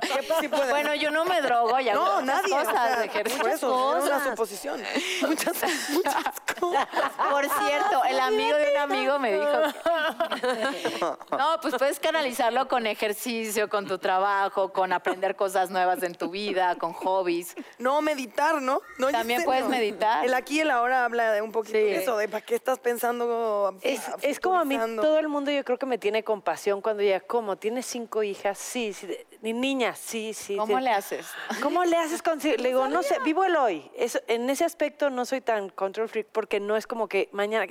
¿Qué sí puede Bueno, yo no me drogo, ya No, muchas nadie. o cosas, sea, ejercicio, por eso, es una cosas. suposición. Muchas, muchas cosas. Por cierto, el amigo de un amigo me dijo que... No, pues puedes canalizarlo con ejercicio, con tu trabajo, con aprender cosas nuevas en tu vida, con hobbies. No, meditar, ¿no? no También puedes no. meditar. El aquí y el ahora habla de un poquito Sí. de eso, de para qué estás pensando. Es, es como a mí, todo el mundo yo creo que me tiene compasión cuando ya, ¿cómo? ¿Tienes cinco hijas? Sí, sí. Ni niñas, sí, sí. ¿Cómo sí. le haces? ¿Cómo le haces con Le digo, no sé, vivo el hoy. En ese aspecto no soy tan control freak porque no es como que mañana,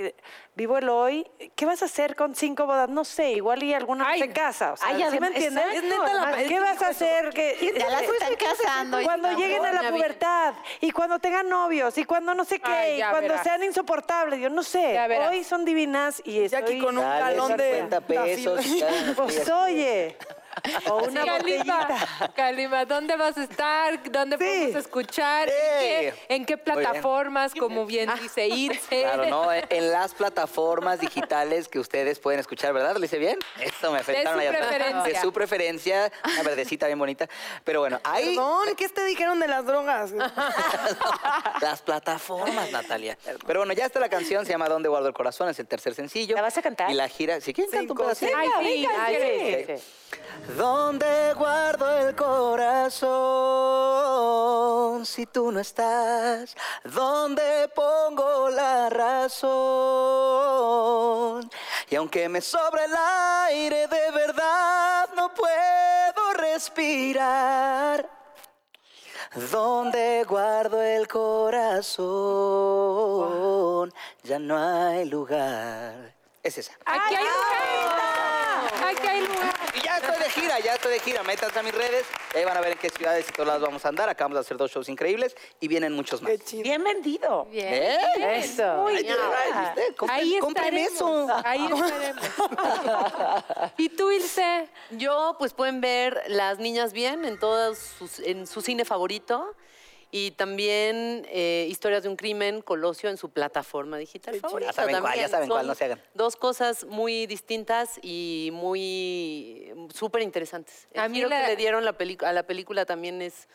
vivo el hoy. ¿Qué vas a hacer con cinco bodas? No sé, igual y alguna Ay, en casa. O sea, ay, ¿sí me entiendes? exacto, Ah, ¿Qué vas a hacer? ¿Qué- Ya las están casando. cuando lleguen a la pubertad y cuando tengan novios y cuando no sé qué Ay, y cuando verás. sean insoportables, yo no sé. Hoy son divinas y Ya aquí estoy... con un galón de 50 pesos. Pues oye, o una Calima, botellita. Calima, ¿dónde vas a estar? ¿Dónde Sí. podemos escuchar? ¿En qué, en qué Muy bien. plataformas? Como bien dice Irse. Claro, ¿no? En- En las plataformas digitales que ustedes pueden escuchar, ¿verdad? ¿Lo hice bien? Esto me afectaron su allá atrás. preferencia. De su preferencia. Una verdecita bien bonita. Pero bueno, ahí... Perdón, ¿qué te dijeron de las drogas? Las plataformas, Natalia. Pero bueno, ya está la canción, se llama ¿Dónde guardo el corazón? Es el tercer sencillo. ¿La vas a cantar? Y la gira... ¿Si quieren, canto un pedacito? Ay, sí, Ay, ay, sí, sí. ¿Dónde guardo el corazón si tú no estás? ¿Dónde pongo la razón? Y aunque me sobra el aire de verdad, no puedo respirar. ¿Dónde guardo el corazón? Ya no hay lugar. Es esa. Aquí hay un ya estoy de gira, ya estoy de gira. Métanse a mis redes, ahí van a ver en qué ciudades y todas las vamos a andar. Acabamos de hacer dos shows increíbles y vienen muchos más. Qué chido. Bien vendido. Bien. ¿Eh? Eso. Muy bien. Ahí compren eso. Ahí estaremos. ¿Y tú, Ilse? Yo, pues pueden ver Las Niñas Bien en todos sus, en su cine favorito y también eh, Historias de un Crimen, Colosio en su plataforma digital favorita. Ya saben cuál, ya saben cuál, no se hagan. Dos cosas muy distintas y muy súper interesantes. El A mí giro la- que le dieron la a la película también es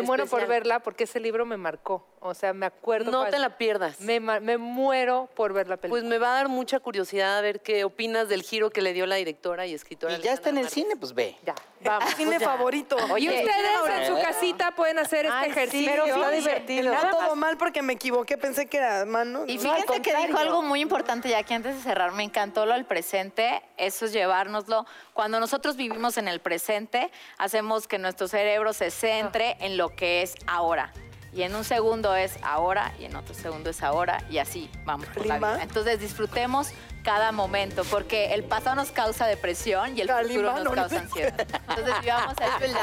Me muero por verla porque ese libro me marcó. O sea, me acuerdo. No te la pierdas. Me, muero por ver la película. Pues me va a dar mucha curiosidad a ver qué opinas del giro que le dio la directora y escritora. Y ya está en el cine, pues ve. ya, Vamos. Cine favorito. Y ustedes en su casita pueden hacer este Ay, sí, ejercicio. pero está divertido. Nada todo mal porque me equivoqué, pensé que era mano. Y No, al que dijo algo muy importante ya que antes de cerrar me encantó lo del presente, eso es llevárnoslo. Cuando nosotros vivimos en el presente, hacemos que nuestro cerebro se centre en lo que es ahora. Y en un segundo es ahora y en otro segundo es ahora y así vamos por la vida. Entonces disfrutemos cada momento porque el pasado nos causa depresión y el futuro nos no, causa no. ansiedad. Entonces vivamos el presente.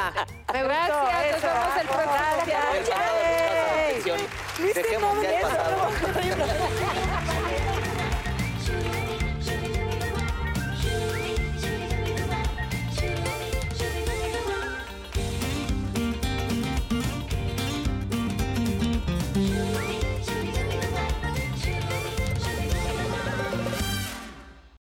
Me Gracias, nos vemos el próximo día. El pasado nos causa depresión. Luis, Dejemos ya el pasado.